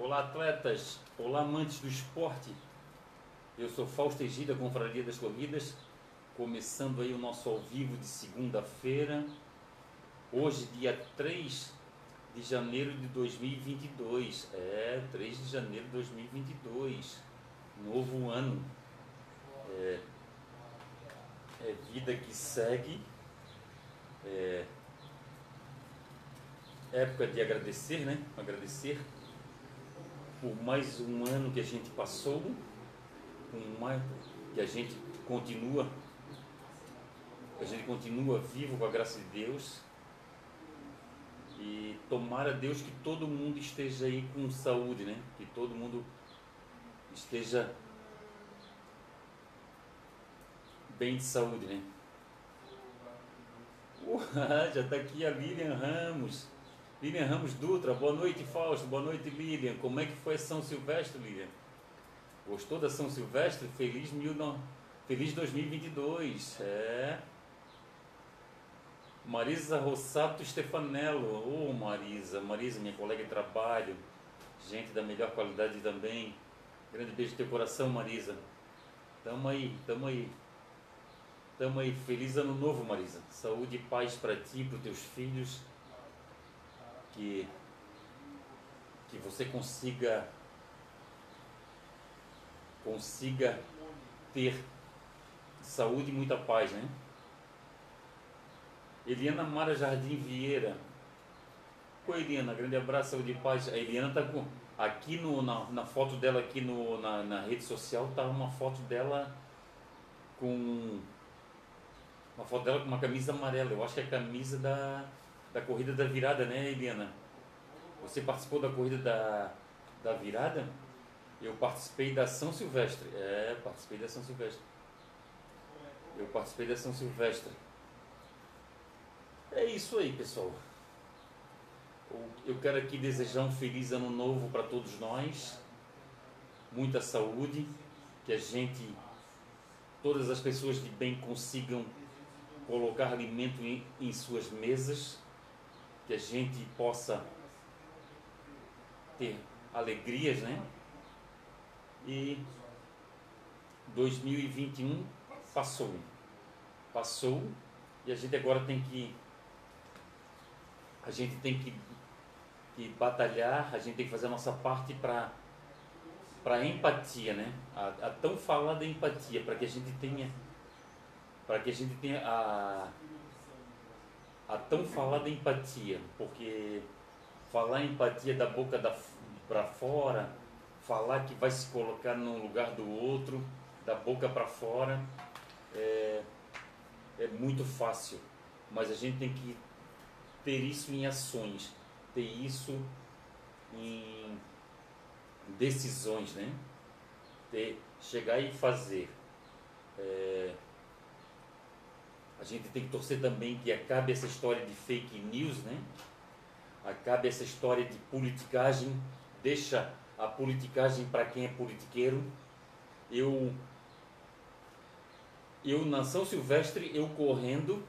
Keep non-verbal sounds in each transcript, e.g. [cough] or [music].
Olá, atletas! Olá, amantes do esporte! Eu sou Fausto Egida, Confraria das Corridas, começando aí o nosso ao vivo de segunda-feira, hoje, dia 3 de janeiro de 2022. É, 3 de janeiro de 2022, novo ano. É, é vida que segue. É, época de agradecer, né? Agradecer por mais um ano que a gente passou, com mais, que a gente continua, a gente continua vivo com a graça de Deus. E tomara Deus que todo mundo esteja aí com saúde, né? Que todo mundo esteja bem de saúde, né? [laughs] Uh, já está aqui a Lilian Ramos. Lilian Ramos Dutra, boa noite Fausto, boa noite Lilian. Como é que foi São Silvestre, Lilian? Gostou da São Silvestre? Feliz, mil no... Feliz 2022. É. Marisa Rossato Stefanello. Ô oh, Marisa, Marisa, minha colega de trabalho. Gente da melhor qualidade também. Grande beijo no teu coração, Marisa. Tamo aí, tamo aí. Tamo aí. Feliz ano novo, Marisa. Saúde e paz para ti, para teus filhos que, que você consiga consiga ter saúde e muita paz, né? Eliana Mara Jardim Vieira. Oi, Eliana, grande abraço, saúde e paz. A Eliana tá com. Aqui no, na, na foto dela, aqui no, na, na rede social, tá uma foto dela com. Uma foto dela com uma camisa amarela. Eu acho que é a camisa da, da corrida da virada, né, Eliana? Você participou da corrida da, da virada? Eu participei da São Silvestre. É, participei da São Silvestre. Eu participei da São Silvestre. É isso aí, pessoal. Eu quero aqui desejar um feliz ano novo para todos nós. Muita saúde. Que a gente, todas as pessoas de bem consigam colocar alimento em, em suas mesas que a gente possa ter alegrias, né? E 2021 passou. Passou e a gente agora tem que a gente tem que, que batalhar, a gente tem que fazer a nossa parte para para empatia, né? A, a, tão falada empatia, para que a gente tenha para que a gente tenha a a tão falada empatia, porque falar empatia da boca para fora, falar que vai se colocar no lugar do outro, da boca para fora, é, é muito fácil, mas a gente tem que ter isso em ações, ter isso em decisões, né? Ter, chegar e fazer. É, a gente tem que torcer também que acabe essa história de fake news, né? Acabe essa história de politicagem, deixa a politicagem para quem é politiqueiro. Eu eu na São Silvestre, eu correndo,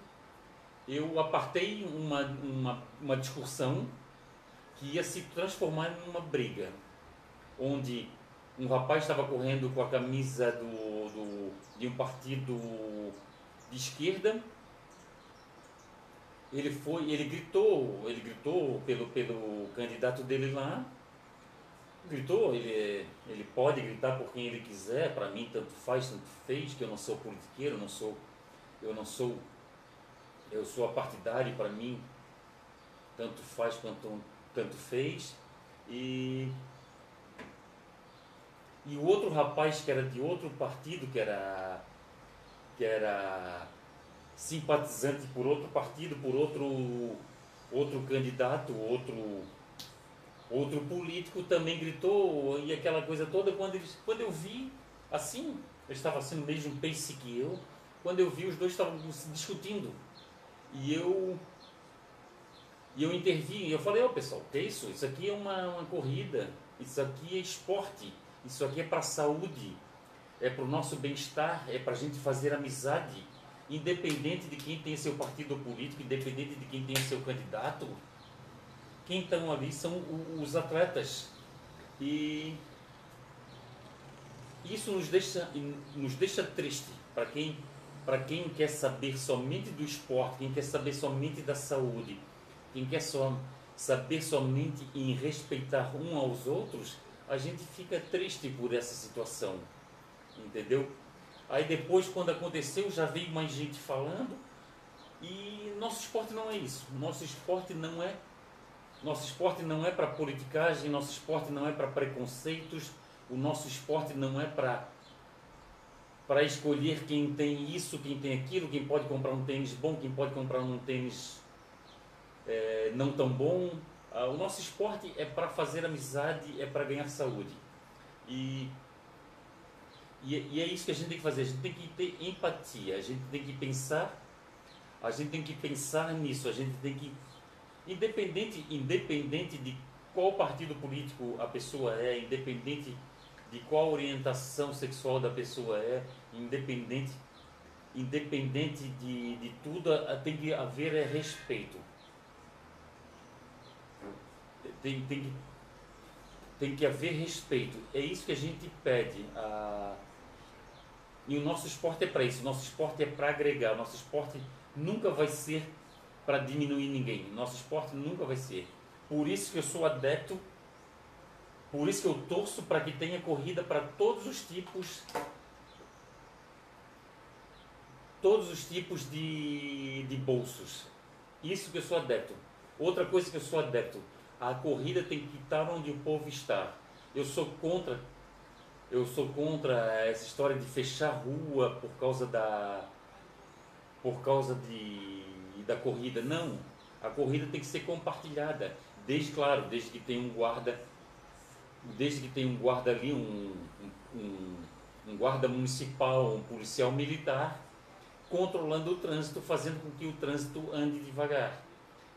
eu apartei uma, uma, uma discussão que ia se transformar em uma briga, onde um rapaz estava correndo com a camisa do, do, de um partido de esquerda. Ele foi, ele gritou, ele gritou pelo, pelo candidato dele lá. Gritou, ele, ele pode gritar por quem ele quiser, para mim tanto faz, tanto fez, que eu não sou politiqueiro, não sou, eu não sou, eu sou apartidário, para mim tanto faz quanto tanto fez. E e o outro rapaz que era de outro partido, que era que era simpatizante por outro partido, por outro, outro candidato, outro, outro político também gritou e aquela coisa toda. Quando, eles, quando eu vi, assim, eu estava sendo mesmo pace que eu, quando eu vi os dois estavam discutindo. E eu e eu intervi, e eu falei, ó oh, pessoal, que é isso? Isso aqui é uma, uma corrida, isso aqui é esporte, isso aqui é para saúde, é para o nosso bem-estar, é para a gente fazer amizade, independente de quem tem seu partido político, independente de quem tem seu candidato. Quem estão ali são os atletas. E isso nos deixa, nos deixa triste para quem, para quem quer saber somente do esporte, quem quer saber somente da saúde, quem quer só saber somente em respeitar um aos outros, a gente fica triste por essa situação, entendeu? Aí depois, quando aconteceu, já veio mais gente falando e nosso esporte não é isso. Nosso esporte não é nosso esporte não é para politicagem, nosso esporte não é para preconceitos, o nosso esporte não é para para escolher quem tem isso, quem tem aquilo, quem pode comprar um tênis bom, quem pode comprar um tênis é, não tão bom. Ah, o nosso esporte é para fazer amizade, é para ganhar saúde. E, e, e, é isso que a gente tem que fazer. A gente tem que ter empatia, a gente tem que pensar, a gente tem que pensar nisso, a gente tem que independente, independente de qual partido político a pessoa é, independente de qual orientação sexual da pessoa é, independente, independente de, de tudo, tem que haver é, respeito. Tem, tem, tem que haver respeito. É isso que a gente pede. A... E o nosso esporte é para isso. O nosso esporte é para agregar. O nosso esporte nunca vai ser para diminuir ninguém. Nosso esporte nunca vai ser. Por isso que eu sou adepto, por isso que eu torço para que tenha corrida para todos os tipos todos os tipos de, de bolsos. Isso que eu sou adepto. Outra coisa que eu sou adepto, a corrida tem que estar onde o povo está. Eu sou contra eu sou contra essa história de fechar rua por causa da por causa de da corrida. Não, a corrida tem que ser compartilhada. Desde, claro, desde que tenha um guarda, desde que tenha um guarda ali, um, um, um guarda municipal, um policial militar, controlando o trânsito, fazendo com que o trânsito ande devagar.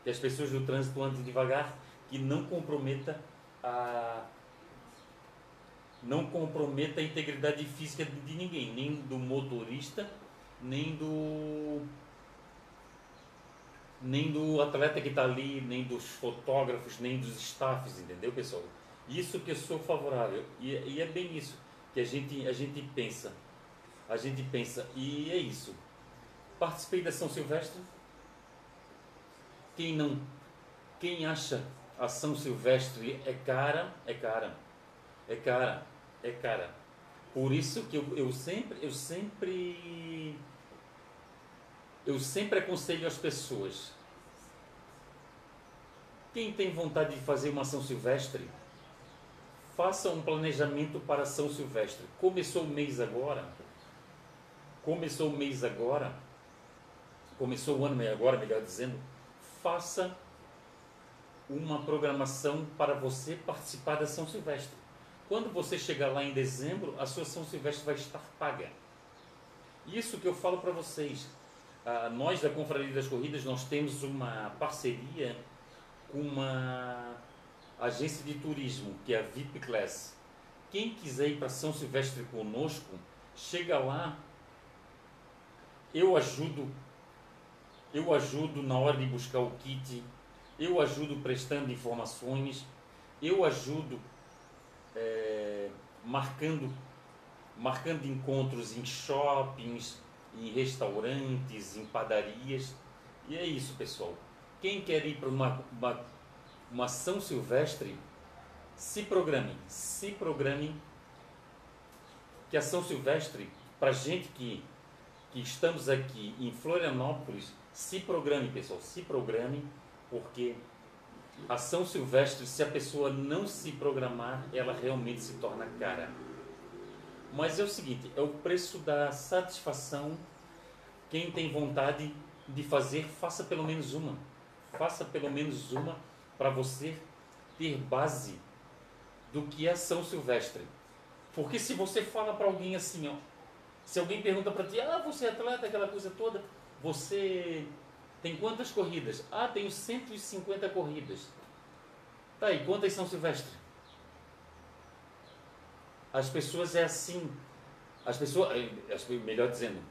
Que as pessoas do trânsito andem devagar, que não comprometa a não comprometa a integridade física de ninguém, nem do motorista, nem do nem do atleta que está ali, nem dos fotógrafos, nem dos staffs, entendeu, pessoal? Isso que eu sou favorável. E, e, é bem isso que a gente, a gente pensa. A gente pensa. E é isso. Participei da São Silvestre. Quem não. Quem acha a São Silvestre é cara, é cara. É cara, é cara. Por isso que eu, eu sempre. Eu sempre eu sempre aconselho as pessoas. Quem tem vontade de fazer uma São Silvestre, faça um planejamento para São Silvestre. Começou o mês agora. Começou o mês agora. Começou o ano agora, melhor dizendo. Faça uma programação para você participar da São Silvestre. Quando você chegar lá em dezembro, a sua São Silvestre vai estar paga. Isso que eu falo para vocês. Ah, nós da Confraria das Corridas nós temos uma parceria com uma agência de turismo que é a VIP Class. Quem quiser ir para São Silvestre conosco, chega lá, eu ajudo, eu ajudo na hora de buscar o kit, eu ajudo prestando informações, eu ajudo é, marcando, marcando encontros em shoppings, em restaurantes, em padarias. E é isso, pessoal. Quem quer ir para uma, uma, uma São Silvestre, se programe, se programe que a São Silvestre, para gente que, que estamos aqui em Florianópolis, se programe, pessoal, se programe, porque a São Silvestre, se a pessoa não se programar, ela realmente se torna cara. Mas é o seguinte, é o preço da satisfação. Quem tem vontade de fazer, faça pelo menos uma. Faça pelo menos uma para você ter base do que é São Silvestre. Porque se você fala para alguém assim, ó, se alguém pergunta para ti, ah, você é atleta, aquela coisa toda, você tem quantas corridas? Ah, tenho 150 corridas. Tá aí, quantas São Silvestre? As pessoas é assim. As pessoas, eh, melhor dizendo,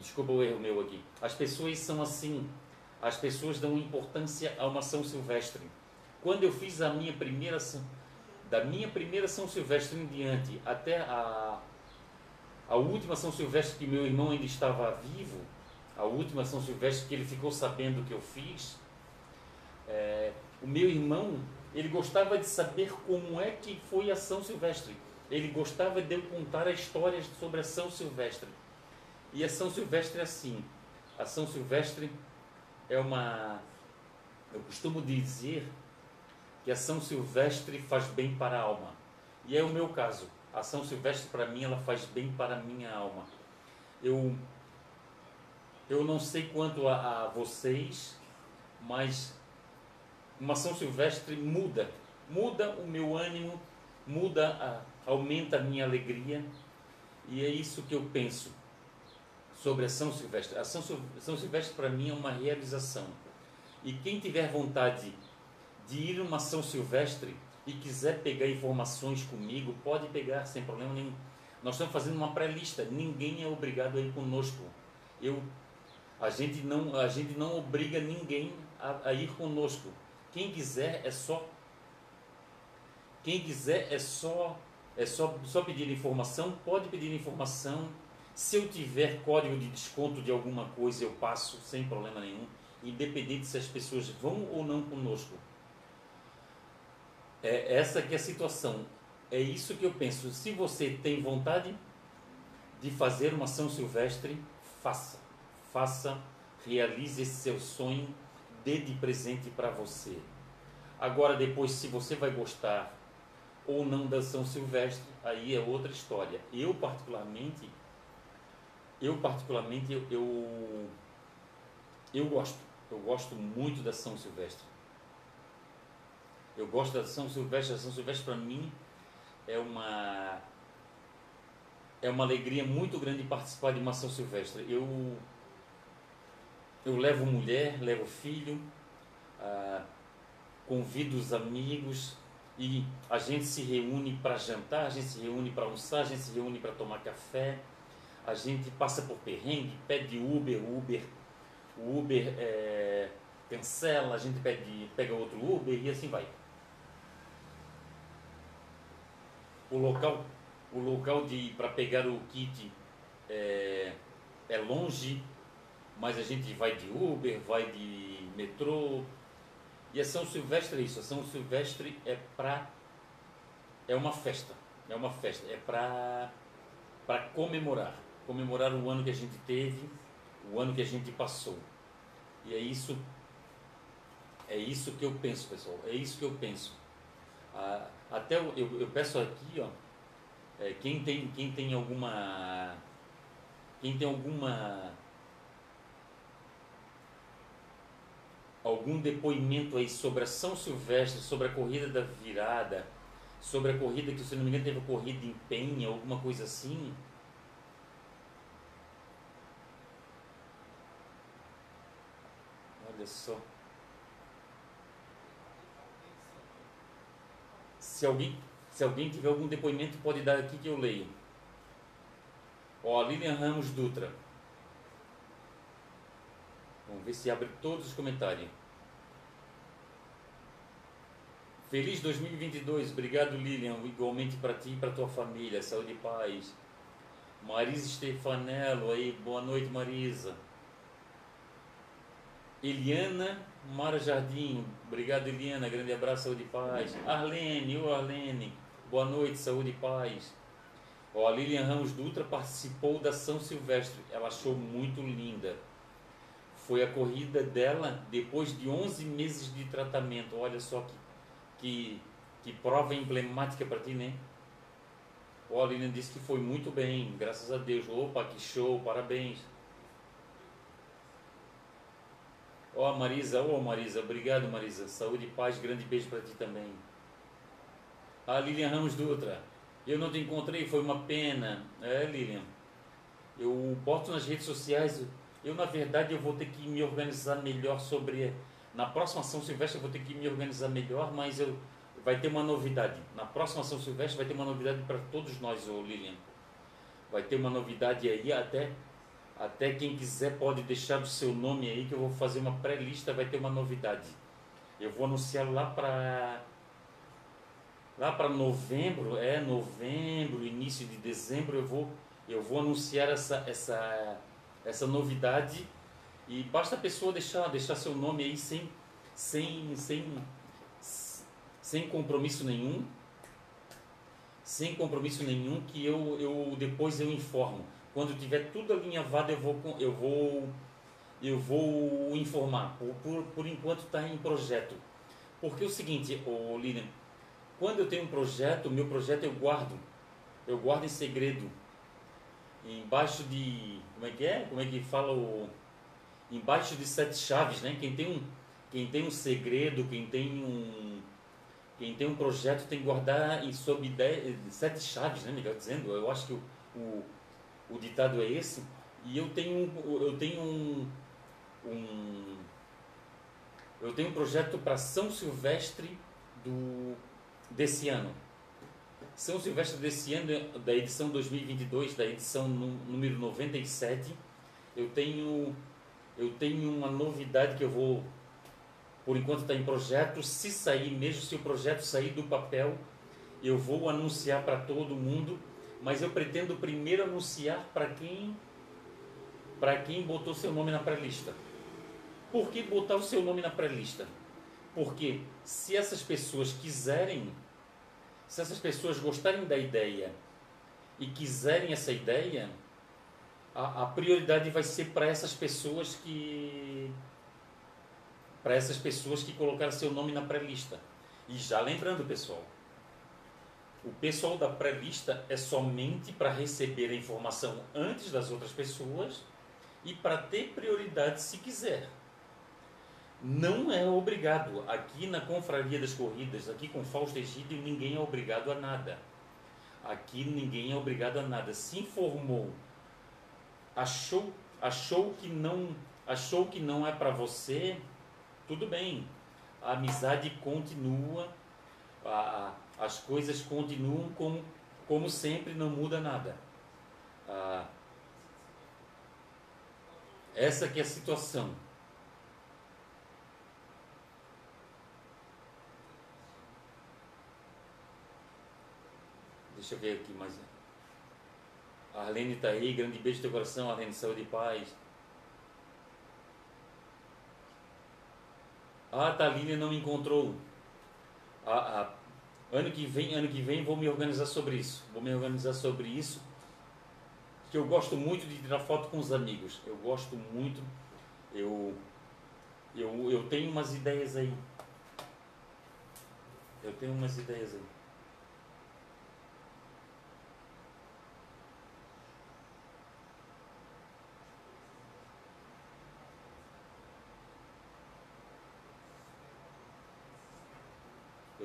desculpa o erro meu aqui. As pessoas são assim. As pessoas dão importância a uma São Silvestre. Quando eu fiz a minha primeira da minha primeira São Silvestre em diante até a, a última São Silvestre que meu irmão ainda estava vivo, a última São Silvestre que ele ficou sabendo que eu fiz, é, o meu irmão, ele gostava de saber como é que foi a São Silvestre. Ele gostava de eu contar histórias sobre a São Silvestre. E a São Silvestre é assim. A São Silvestre é uma. Eu costumo dizer que a São Silvestre faz bem para a alma. E é o meu caso. A São Silvestre, para mim, ela faz bem para a minha alma. Eu, eu não sei quanto a, a vocês, mas uma São Silvestre muda. Muda o meu ânimo, muda, a, aumenta a minha alegria. E é isso que eu penso sobre a São Silvestre. A São, São Silvestre, para mim, é uma realização. E quem tiver vontade de ir numa São Silvestre e quiser pegar informações comigo, pode pegar sem problema nenhum. Nós estamos fazendo uma pré-lista, ninguém é obrigado a ir conosco. Eu, a, gente não, a gente não obriga ninguém a, a ir conosco. Quem quiser é só. Quem quiser é só é só, só pedir informação, pode pedir informação. Se eu tiver código de desconto de alguma coisa, eu passo sem problema nenhum, independente se as pessoas vão ou não conosco. É essa que é a situação. É isso que eu penso. Se você tem vontade de fazer uma São Silvestre, faça. Faça, realize esse seu sonho, dê de presente para você. Agora, depois, se você vai gostar ou não da São Silvestre, aí é outra história. Eu, particularmente, eu, particularmente, eu, eu, gosto. Eu gosto muito da São Silvestre. Eu gosto da São Silvestre. A São Silvestre, para mim, é uma é uma alegria muito grande participar de uma São Silvestre. Eu eu levo mulher, levo filho, ah, convido os amigos e a gente se reúne para jantar, a gente se reúne para almoçar, a gente se reúne para tomar café, a gente passa por perrengue, pede Uber, Uber, o Uber é, cancela, a gente pede, pega outro Uber e assim vai. o local, o local de para pegar o kit é, é longe, mas a gente vai de Uber, vai de metrô. E a São Silvestre é isso. A São Silvestre é para é uma festa, é uma festa, é para para comemorar, comemorar o ano que a gente teve, o ano que a gente passou. E é isso é isso que eu penso, pessoal. É isso que eu penso. Ah, até eu, eu, eu peço aqui, ó, é, quem tem quem tem alguma quem tem alguma algum depoimento aí sobre a São Silvestre, sobre a corrida da virada, sobre a corrida que, se não me engano, teve corrida em Penha, alguma coisa assim. Olha só. Se alguém, se alguém tiver algum depoimento, pode dar aqui que eu leio. Ó, Lilian Ramos Dutra. Vamos ver se abre todos os comentários. Feliz 2022, obrigado Lilian, igualmente para ti e para tua família, saúde e paz. Marisa Stefanello aí, boa noite Marisa. Eliana Mara Jardim, obrigado Eliana, grande abraço, saúde e paz. Arlene, ô Arlene, boa noite, saúde e paz. Ó, a Lilian Ramos Dutra participou da São Silvestre, ela achou muito linda. Foi a corrida dela depois de 11 meses de tratamento, olha só que, que, que prova emblemática para ti, né? Ó, a Lilian disse que foi muito bem, graças a Deus. Opa, que show, parabéns. Ó oh, Marisa, ô oh, Marisa, obrigado Marisa. Saúde e paz, grande beijo para ti também. A Lilian Ramos Dutra, eu não te encontrei, foi uma pena. É, Lilian. Eu boto nas redes sociais, eu na verdade eu vou ter que me organizar melhor sobre na próxima São Silvestre eu vou ter que me organizar melhor, mas eu vai ter uma novidade. Na próxima São Silvestre vai ter uma novidade para todos nós, ô Lilian. Vai ter uma novidade aí até até quem quiser pode deixar o seu nome aí que eu vou fazer uma pré-lista, vai ter uma novidade. Eu vou anunciar lá para lá para novembro, é novembro, início de dezembro, eu vou, eu vou anunciar essa, essa, essa novidade e basta a pessoa deixar, deixar seu nome aí sem, sem, sem, sem compromisso nenhum, sem compromisso nenhum, que eu, eu depois eu informo. Quando tiver tudo alinhavado, eu vou, eu vou, eu vou informar. Por, por, por enquanto está em projeto. Porque é o seguinte, o quando eu tenho um projeto, meu projeto eu guardo. Eu guardo em segredo. Embaixo de. Como é que é? Como é que fala o. Embaixo de sete chaves, né? Quem tem um, quem tem um segredo, quem tem um. Quem tem um projeto tem que guardar em sob sete chaves, né? Melhor dizendo. Eu acho que o, o, o ditado é esse. E eu tenho, eu tenho um, um eu tenho um projeto para São Silvestre do desse ano. São Silvestre desse ano, da edição 2022, da edição número 97, eu tenho, eu tenho uma novidade que eu vou, por enquanto está em projeto, se sair, mesmo se o projeto sair do papel, eu vou anunciar para todo mundo, mas eu pretendo primeiro anunciar para quem, para quem botou seu nome na pré-lista. Por que botar o seu nome na pré-lista? Porque se essas pessoas quiserem se essas pessoas gostarem da ideia e quiserem essa ideia, a, a prioridade vai ser para essas pessoas que para essas pessoas que colocaram seu nome na pré-lista. E já lembrando, pessoal, o pessoal da pré-lista é somente para receber a informação antes das outras pessoas e para ter prioridade se quiser não é obrigado. Aqui na Confraria das Corridas, aqui com Fausto Egídio, ninguém é obrigado a nada. Aqui ninguém é obrigado a nada. Se informou, achou, achou que não, achou que não é para você, tudo bem. A amizade continua, a, a, as coisas continuam como, como sempre, não muda nada. Ah, essa que é a situação. Deixa eu ver aqui mais. Arlene está aí, grande beijo no teu coração, Arlene, saúde e paz. Ah, a Thaline não me encontrou. Ah, ah, ano que vem, ano que vem vou me organizar sobre isso. Vou me organizar sobre isso. Que eu gosto muito de tirar foto com os amigos. Eu gosto muito. Eu eu, eu tenho umas ideias aí. Eu tenho umas ideias aí.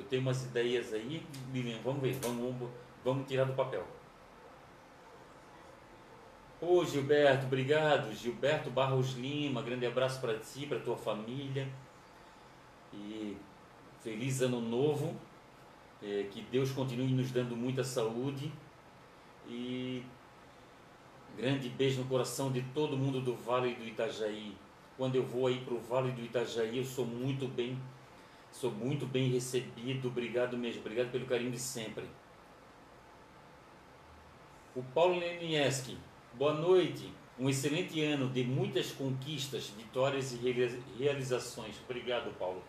Tem umas ideias aí, Lilian, vamos ver, vamos, vamos tirar do papel. Ô Gilberto, obrigado. Gilberto Barros Lima, grande abraço para ti, para tua família. E feliz ano novo. É, que Deus continue nos dando muita saúde. E grande beijo no coração de todo mundo do Vale do Itajaí. Quando eu vou aí para o Vale do Itajaí, eu sou muito bem Sou muito bem recebido, obrigado mesmo, obrigado pelo carinho de sempre. O Paulo Lenieski, boa noite. Um excelente ano de muitas conquistas, vitórias e realizações. Obrigado, Paulo.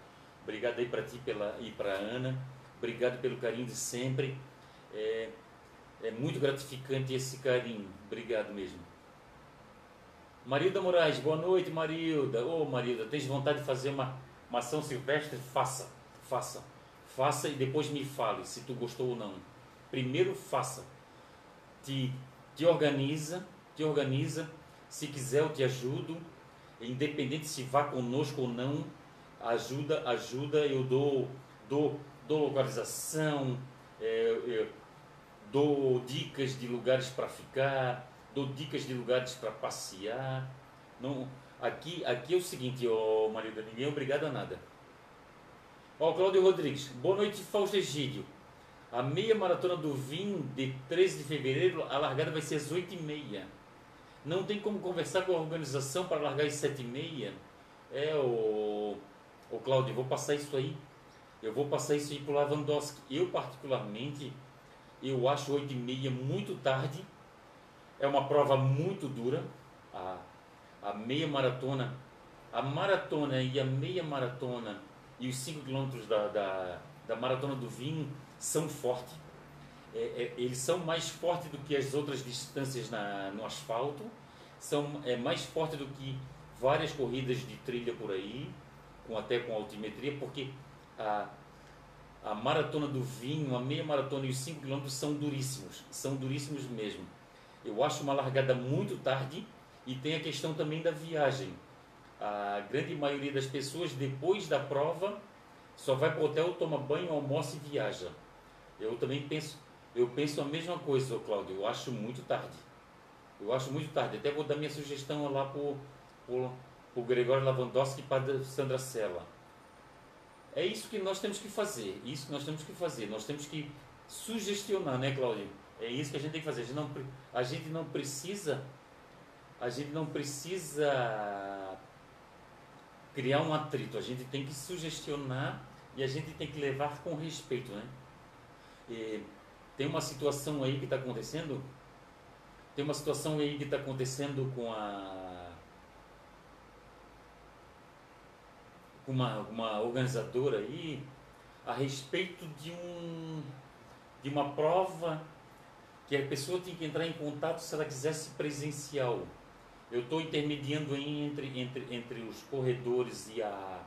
Obrigado aí para ti pela, e para Ana. Obrigado pelo carinho de sempre. É, é muito gratificante esse carinho. Obrigado mesmo. Marilda Moraes, boa noite, Marilda. Ô, oh, Marilda, tens vontade de fazer uma uma São Silvestre, faça, faça, faça e depois me fale se tu gostou ou não. Primeiro faça, te, te organiza, te organiza. Se quiser eu te ajudo, independente se vá conosco ou não, ajuda, ajuda. Eu dou, dou, dou localização, é, dou dicas de lugares para ficar, dou dicas de lugares para passear. Não, Aqui, aqui é o seguinte, ó, marido, ninguém é obrigado a nada. Ó, Cláudio Rodrigues, boa noite, Fausto Egídio. A meia maratona do Vim de 13 de fevereiro, a largada vai ser às 8h30. Não tem como conversar com a organização para largar às 7h30? É, o, Cláudio, vou passar isso aí. Eu vou passar isso aí para o Lavandowski. Eu, particularmente, eu acho 8 e meia muito tarde. É uma prova muito dura. A, a meia maratona, a maratona e a meia maratona e os 5 quilômetros da, da, da maratona do vinho são fortes. É, é, eles são mais fortes do que as outras distâncias na, no asfalto, são é mais forte do que várias corridas de trilha por aí, com até com altimetria, porque a, a maratona do vinho, a meia maratona e os 5 km são duríssimos, são duríssimos mesmo. Eu acho uma largada muito tarde e tem a questão também da viagem. A grande maioria das pessoas, depois da prova, só vai para o hotel, toma banho, almoça e viaja. Eu também penso, eu penso a mesma coisa, Cláudio. Eu acho muito tarde. Eu acho muito tarde. Até vou dar minha sugestão lá para o Gregório Lavandowski e para Sandra Sela. É isso que nós temos que fazer. Isso que nós temos que fazer. Nós temos que sugestionar, né, Cláudio? É isso que a gente tem que fazer. A gente não, a gente não precisa. A gente não precisa criar um atrito. A gente tem que sugestionar e a gente tem que levar com respeito, né? E tem uma situação aí que está acontecendo. Tem uma situação aí que está acontecendo com a uma, uma organizadora aí a respeito de um de uma prova que a pessoa tem que entrar em contato se ela quisesse presencial. Eu estou intermediando entre, entre, entre os corredores e a,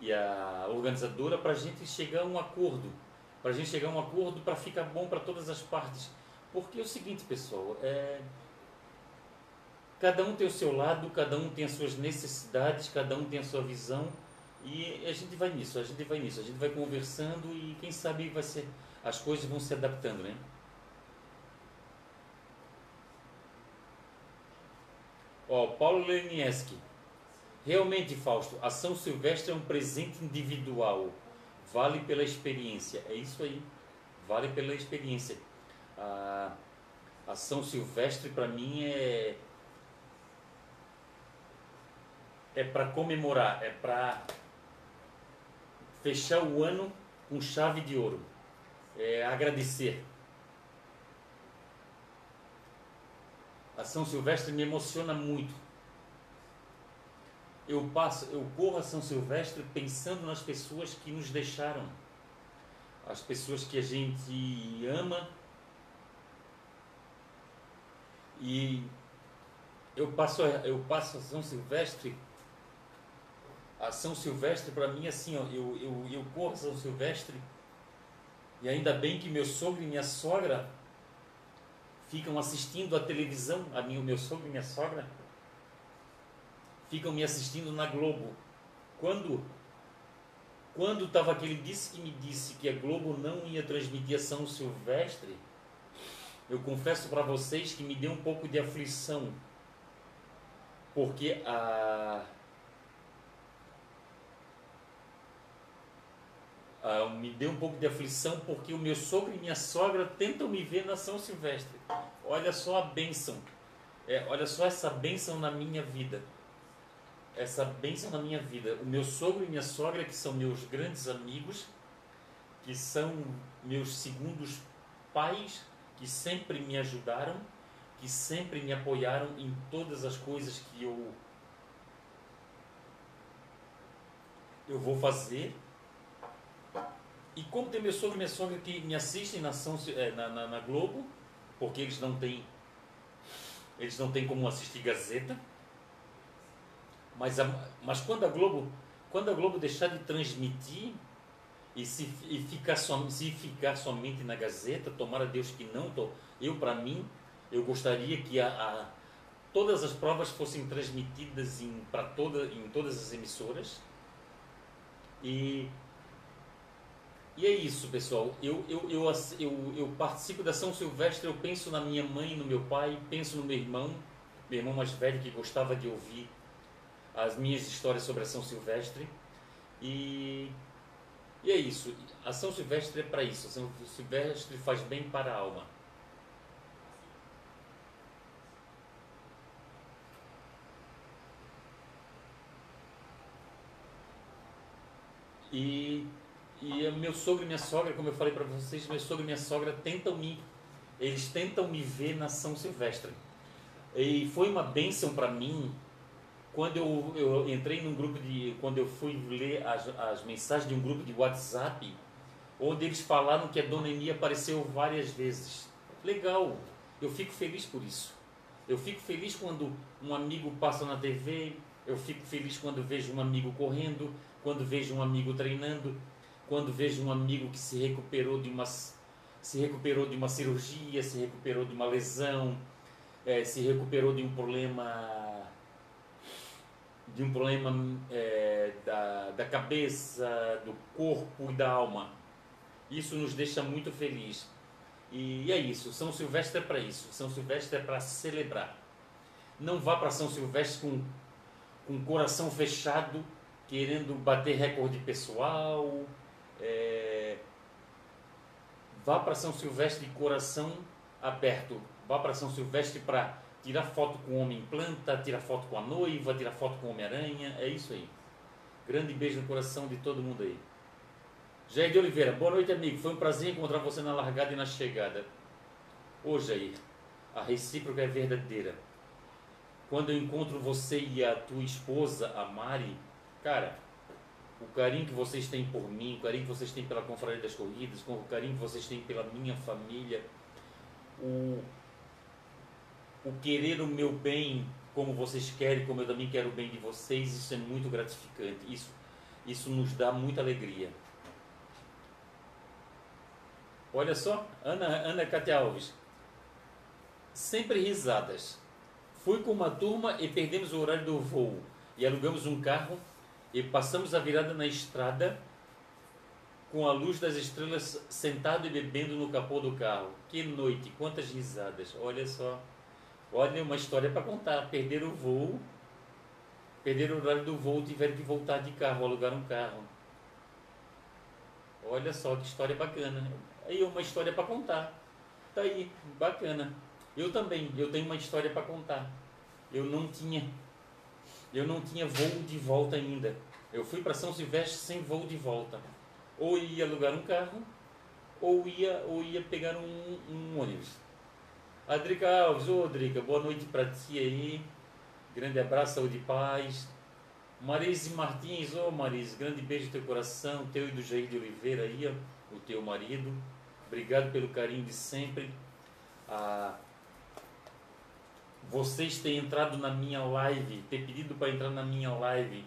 e a organizadora para a gente chegar a um acordo. Para a gente chegar a um acordo para ficar bom para todas as partes. Porque é o seguinte, pessoal, é, Cada um tem o seu lado, cada um tem as suas necessidades, cada um tem a sua visão e a gente vai nisso, a gente vai nisso, a gente vai conversando e quem sabe vai ser, as coisas vão se adaptando, né? Ó, Paulo Lenieski. Realmente, Fausto, a São Silvestre é um presente individual. Vale pela experiência. É isso aí. Vale pela experiência. A, a São Silvestre, para mim, é é para comemorar, é para fechar o ano com chave de ouro, é agradecer. A São Silvestre me emociona muito. Eu passo, eu corro a São Silvestre pensando nas pessoas que nos deixaram, as pessoas que a gente ama e eu passo, eu passo a São Silvestre a São Silvestre, para mim, assim, ó, eu, eu, eu corro São Silvestre e ainda bem que meu sogro e minha sogra ficam assistindo a televisão, a mim, o meu sogro e minha sogra ficam me assistindo na Globo. Quando quando estava aquele disse que me disse que a Globo não ia transmitir a São Silvestre, eu confesso para vocês que me deu um pouco de aflição, porque a uh, me deu um pouco de aflição porque o meu sogro e minha sogra tentam me ver na São Silvestre. Olha só a bênção. É, olha só essa bênção na minha vida. Essa bênção na minha vida. O meu sogro e minha sogra, que são meus grandes amigos, que são meus segundos pais, que sempre me ajudaram, que sempre me apoiaram em todas as coisas que eu eu vou fazer e como tem meu sogro e minha sogra que me assistem na, São, é, na, na, na, Globo, porque eles não têm eles não têm como assistir Gazeta, mas, a, mas quando a Globo quando a Globo deixar de transmitir e se e ficar, se ficar somente na Gazeta, tomara Deus que não, tô, eu para mim, eu gostaria que a, a, todas as provas fossem transmitidas em, para toda, em todas as emissoras e e é isso, pessoal. Eu, eu, eu, eu, eu participo da São Silvestre, eu penso na minha mãe, no meu pai, penso no meu irmão, meu irmão mais velho que gostava de ouvir as minhas histórias sobre a São Silvestre. E, e é isso. A São Silvestre é para isso. A São Silvestre faz bem para a alma. E, e meu sogro e minha sogra, como eu falei para vocês, meu sogro e minha sogra tentam me, eles tentam me ver na São Silvestre. E foi uma bênção para mim quando eu, eu entrei num grupo de. Quando eu fui ler as, as mensagens de um grupo de WhatsApp, onde eles falaram que a Dona Eni apareceu várias vezes. Legal, eu fico feliz por isso. Eu fico feliz quando um amigo passa na TV, eu fico feliz quando vejo um amigo correndo, quando vejo um amigo treinando, quando vejo um amigo que se recuperou de uma, se recuperou de uma cirurgia, se recuperou de uma lesão, é, se recuperou de um problema de um problema é, da, da cabeça, do corpo e da alma. Isso nos deixa muito feliz. E é isso, São Silvestre é para isso. São Silvestre é para celebrar. Não vá para São Silvestre com, com o coração fechado, querendo bater recorde pessoal. É... Vá para São Silvestre de coração aberto. Vá para São Silvestre para tirar foto com o homem planta, tirar foto com a noiva, tirar foto com o Homem-Aranha. É isso aí. Grande beijo no coração de todo mundo aí. Jair de Oliveira, boa noite, amigo. Foi um prazer encontrar você na largada e na chegada. Ô Jair, a recíproca é verdadeira. Quando eu encontro você e a tua esposa, a Mari, cara, o carinho que vocês têm por mim, o carinho que vocês têm pela Confraria das Corridas, o carinho que vocês têm pela minha família, o, o querer o meu bem como vocês querem, como eu também quero o bem de vocês, isso é muito gratificante. Isso, isso nos dá muita alegria. Olha só, Ana, Ana Cátia Alves. Sempre risadas. Fui com uma turma e perdemos o horário do voo. E alugamos um carro e passamos a virada na estrada com a luz das estrelas sentado e bebendo no capô do carro. Que noite, quantas risadas. Olha só. Olha uma história para contar. Perderam o voo, perderam o horário do voo, tiveram que voltar de carro, alugar um carro. Olha só que história bacana. Aí uma história para contar. Tá aí, bacana. Eu também, eu tenho uma história para contar. Eu não tinha eu não tinha voo de volta ainda. Eu fui para São Silvestre sem voo de volta. Ou ia alugar um carro, ou ia, ou ia pegar um, um ônibus. Adrica Alves, ô Adrica, boa noite para ti aí. Grande abraço, saúde e paz. Marise Martins, ô Marise, grande beijo no teu coração, teu e do Jair de Oliveira aí, ó, o teu marido. Obrigado pelo carinho de sempre. Ah, vocês têm entrado na minha live, ter pedido para entrar na minha live.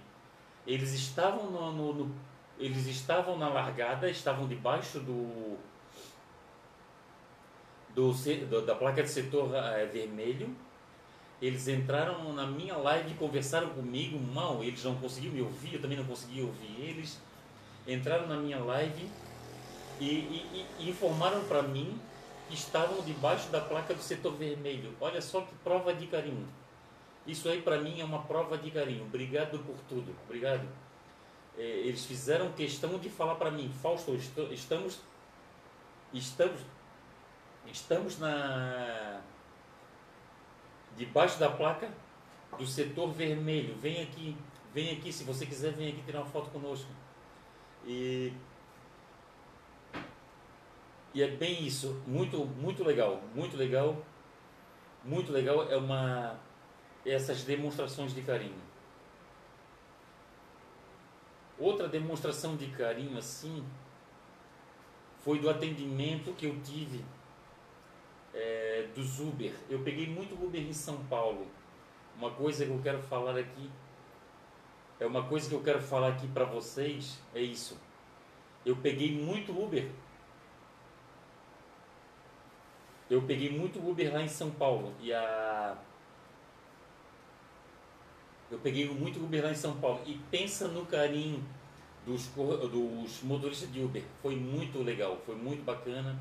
Eles estavam no, no, no, eles estavam na largada, estavam debaixo do, do, da placa de setor é, vermelho. Eles entraram na minha live, conversaram comigo, mal, eles não conseguiam me ouvir, eu também não conseguia ouvir eles. Entraram na minha live e, e, e informaram para mim estavam debaixo da placa do setor vermelho. Olha só que prova de carinho. Isso aí para mim é uma prova de carinho. Obrigado por tudo. Obrigado. É, eles fizeram questão de falar para mim, Fausto, estamos, estamos, estamos na debaixo da placa do setor vermelho. Vem aqui, vem aqui, se você quiser, vem aqui tirar uma foto conosco. E e é bem isso, muito, muito legal, muito legal, muito legal é uma essas demonstrações de carinho. Outra demonstração de carinho assim foi do atendimento que eu tive é, dos Uber. Eu peguei muito Uber em São Paulo. Uma coisa que eu quero falar aqui é uma coisa que eu quero falar aqui para vocês é isso. Eu peguei muito Uber eu peguei muito Uber lá em São Paulo e a eu peguei muito Uber lá em São Paulo e pensa no carinho dos, dos motoristas de Uber. Foi muito legal, foi muito bacana.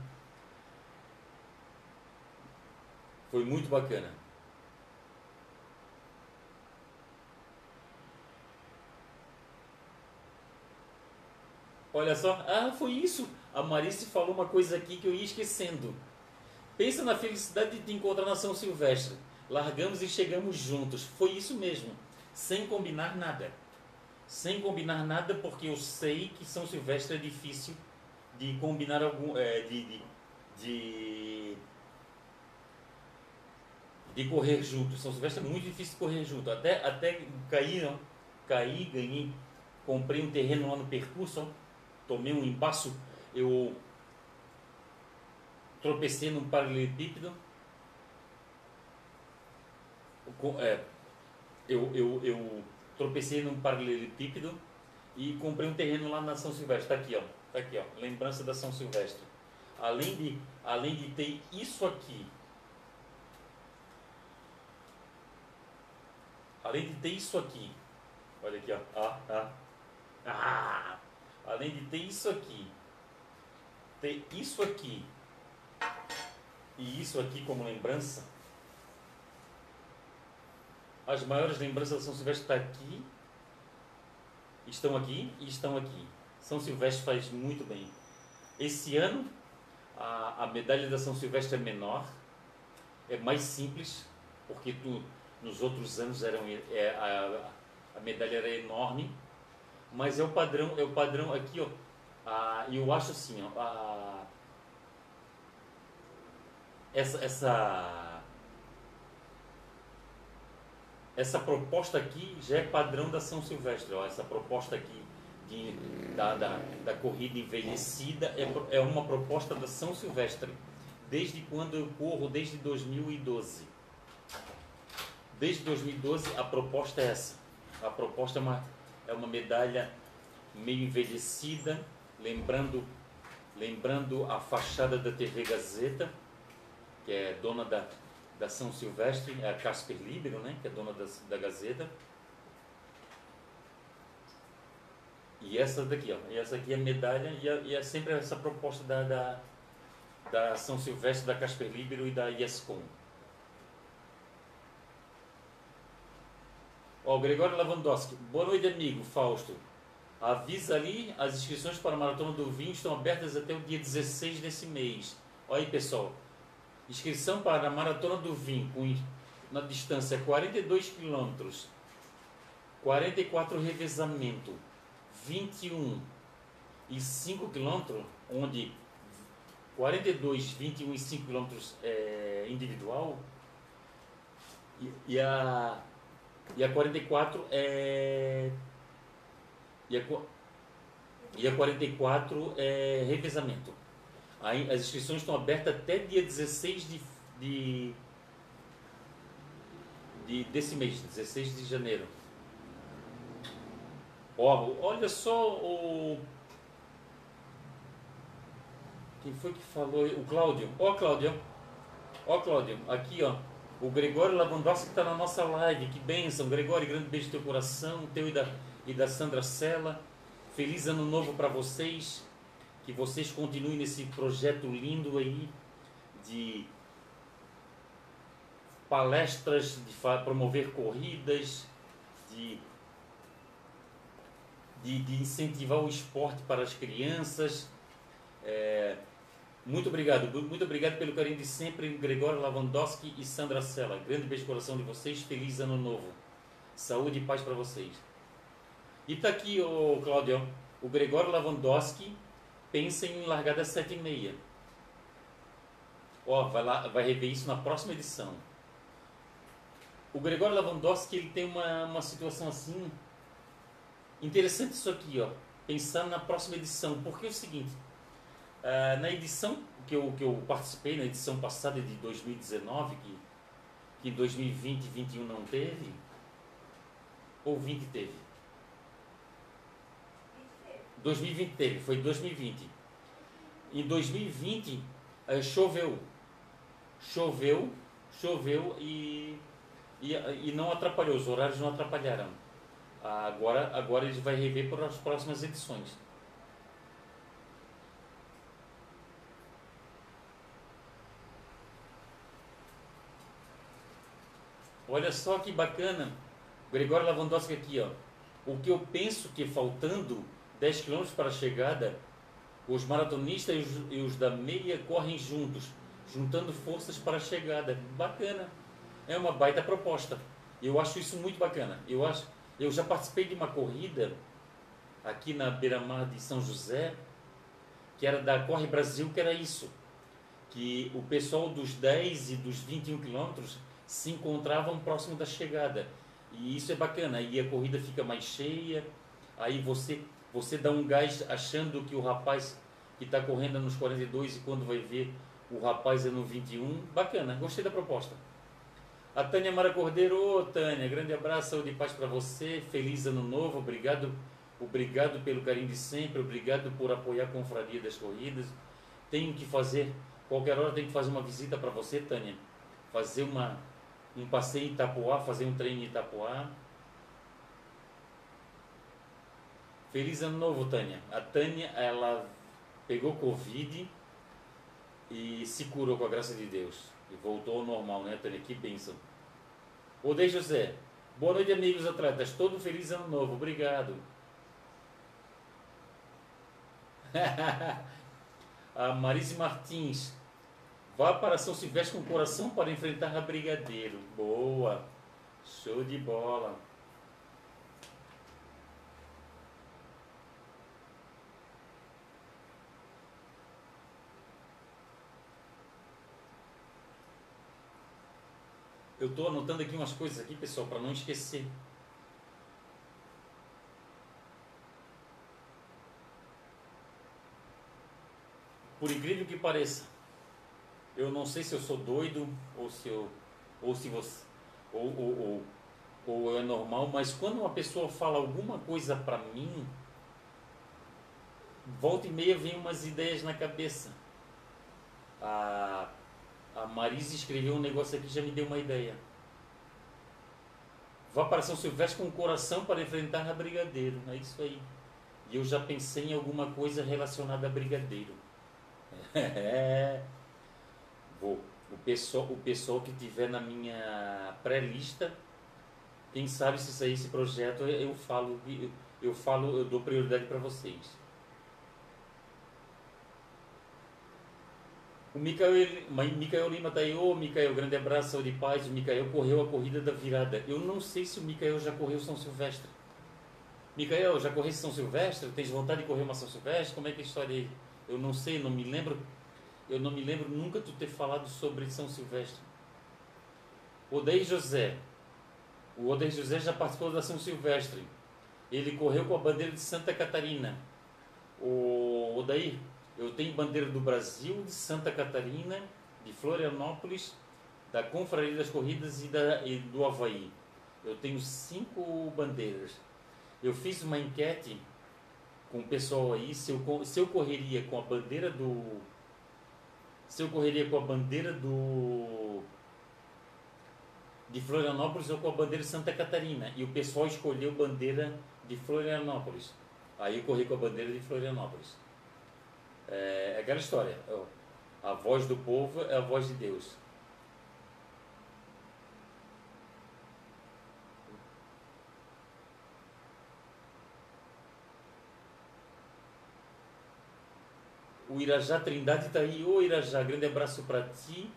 Foi muito bacana. Olha só, ah, foi isso. A Marice falou uma coisa aqui que eu ia esquecendo. Pensa na felicidade de te encontrar na São Silvestre. Largamos e chegamos juntos. Foi isso mesmo, sem combinar nada. sem combinar nada, porque eu sei que São Silvestre é difícil de combinar algum. É, de, de, de, de, correr junto. São Silvestre é muito difícil correr junto. Até, até cair, ó, caí, ganhei, comprei um terreno lá no percurso, ó, tomei um embaço, eu tropecei num paralelepípedo. É, eu, eu, eu tropecei num paralelepípedo e comprei um terreno lá na São Silvestre. Está aqui, ó. Tá aqui, ó. Lembrança da São Silvestre. Além de, além de ter isso aqui, além de ter isso aqui, olha aqui, ó. Ah, ah, ah. Além de ter isso aqui, ter isso aqui e isso aqui como lembrança, as maiores lembranças da São Silvestre estão tá aqui, estão aqui e estão aqui. São Silvestre faz muito bem. Esse ano a, a medalha da São Silvestre é menor, é mais simples, porque tu, nos outros anos eram, é, a, a medalha era enorme, mas é o padrão, é o padrão aqui, ó. A, eu acho assim, ó, essa, essa essa proposta aqui já é padrão da São Silvestre. Ó, essa proposta aqui de, da, da, da corrida envelhecida é, é uma proposta da São Silvestre. Desde quando eu corro? Desde 2012. Desde 2012 a proposta é essa. A proposta é uma, é uma medalha meio envelhecida, lembrando, lembrando a fachada da TV Gazeta, que é dona da, da São Silvestre, é a Casper Libero, né, que é dona da, da Gazeta. E essa daqui, ó, e essa aqui é medalha, e é, e é sempre essa proposta da, da, da, São Silvestre, da Casper Libero e da IESCOM. Ó, Gregório Lavandowski, boa noite amigo Fausto. Avisa ali, as inscrições para a Maratona do Vinho estão abertas até o dia 16 desse mês. Olha aí pessoal, Inscrição para a Maratona do Vinho, na distância 42 quilômetros, 44 revezamento, 21 e 5 quilômetros, onde 42, 21 e 5 quilômetros é individual, e, e, a, e a 44 é. E a, e a 44 é revezamento. As inscrições estão abertas até dia 16 de, de, de desse mês, 16 de janeiro. Ó, olha só o. Quem foi que falou? O Cláudio. Ó, Cláudio. Ó, Cláudio. Aqui, ó. O Gregório Lavandowski está na nossa live. Que bênção. Gregório, grande beijo no teu coração. Teu e da, e da Sandra Sela. Feliz ano novo para vocês que vocês continuem nesse projeto lindo aí de palestras, de promover corridas, de, de, de, incentivar o esporte para as crianças. É, muito obrigado, muito obrigado pelo carinho de sempre, Gregório Lavandowski e Sandra Sela. Grande beijo coração de vocês, feliz ano novo. Saúde e paz para vocês. E tá aqui, o Cláudio, o Gregório Lavandowski pensem em largada 7 e meia. Ó, vai, lá, vai rever isso na próxima edição. O Gregório Lavandowski ele tem uma, uma situação assim interessante isso aqui, ó. Pensando na próxima edição, porque é o seguinte, uh, na edição que eu, que eu participei, na edição passada de 2019, que, que em 2020 e 2021 não teve, ou 20 teve? 2020 teve, foi 2020. Em 2020 eh, choveu. Choveu, choveu e, e, e não atrapalhou, os horários não atrapalharam. Agora, agora ele vai rever para as próximas edições. Olha só que bacana. Gregório Lavandowski aqui, ó. O que eu penso que faltando 10 km para a chegada, os maratonistas e os, e os, da meia correm juntos, juntando forças para a chegada. Bacana. É uma baita proposta. Eu acho isso muito bacana. Eu acho, Eu já participei de uma corrida aqui na beira-mar de São José, que era da Corre Brasil, que era isso. Que o pessoal dos 10 e dos 21 quilômetros se encontravam próximo da chegada. E isso é bacana, aí a corrida fica mais cheia, aí você, você dá um gás achando que o rapaz que está correndo nos 42 e quando vai ver o rapaz é no 21. Bacana, gostei da proposta. A Tânia Mara Cordeiro, ô Tânia, grande abraço, saúde e paz para você, feliz ano novo, obrigado, obrigado pelo carinho de sempre, obrigado por apoiar a Confraria das Corridas. Tenho que fazer, qualquer hora tenho que fazer uma visita para você, Tânia, fazer uma, um passeio em Itapuá, fazer um treino em Itapuá. Feliz ano novo, Tânia. A Tânia, ela pegou Covid e se curou com a graça de Deus. E voltou ao normal, né, Tânia? Que bênção. Odei José. Boa noite, amigos atletas. Todo feliz ano novo. Obrigado. [laughs] a Marise Martins. Vá para São Silvestre com o coração para enfrentar a Brigadeiro. Boa. Show de bola. Eu estou anotando aqui umas coisas aqui, pessoal, para não esquecer. Por incrível que pareça, eu não sei se eu sou doido ou se eu ou se você ou, ou, ou, ou é normal, mas quando uma pessoa fala alguma coisa para mim, volta e meia vem umas ideias na cabeça. A, a Marisa escreveu um negócio aqui já me deu uma ideia. Vá para São Silvestre com o coração para enfrentar a Brigadeiro. É isso aí. E eu já pensei em alguma coisa relacionada a Brigadeiro. [laughs] É. Vou. O pessoal, o pessoal que tiver na minha pré-lista, quem sabe se sair esse projeto, eu falo, eu, eu falo, eu dou prioridade para vocês. O Micael, Micael Lima está aí, ô Micael, grande abraço, saúde e paz. O Micael correu a corrida da virada. Eu não sei se o Micael já correu São Silvestre. Micael, já correu São Silvestre? Tens vontade de correr uma São Silvestre? Como é que é a história aí? Eu não sei, não me lembro eu não me lembro nunca tu ter falado sobre São Silvestre. Odei José. O Odei José já participou da São Silvestre. Ele correu com a bandeira de Santa Catarina. O Odair, eu tenho bandeira do Brasil, de Santa Catarina, de Florianópolis, da Confraria das Corridas e, da, e do Havaí. Eu tenho cinco bandeiras. Eu fiz uma enquete com o pessoal aí se eu, se eu correria com a bandeira do se eu correria com a bandeira do de Florianópolis ou com a bandeira de Santa Catarina. E o pessoal escolheu bandeira de Florianópolis. Aí eu corri com a bandeira de Florianópolis. É, é aquela história. A voz do povo é a voz de Deus. O Irajá Trindade está aí. Ô Irajá, grande abraço para ti.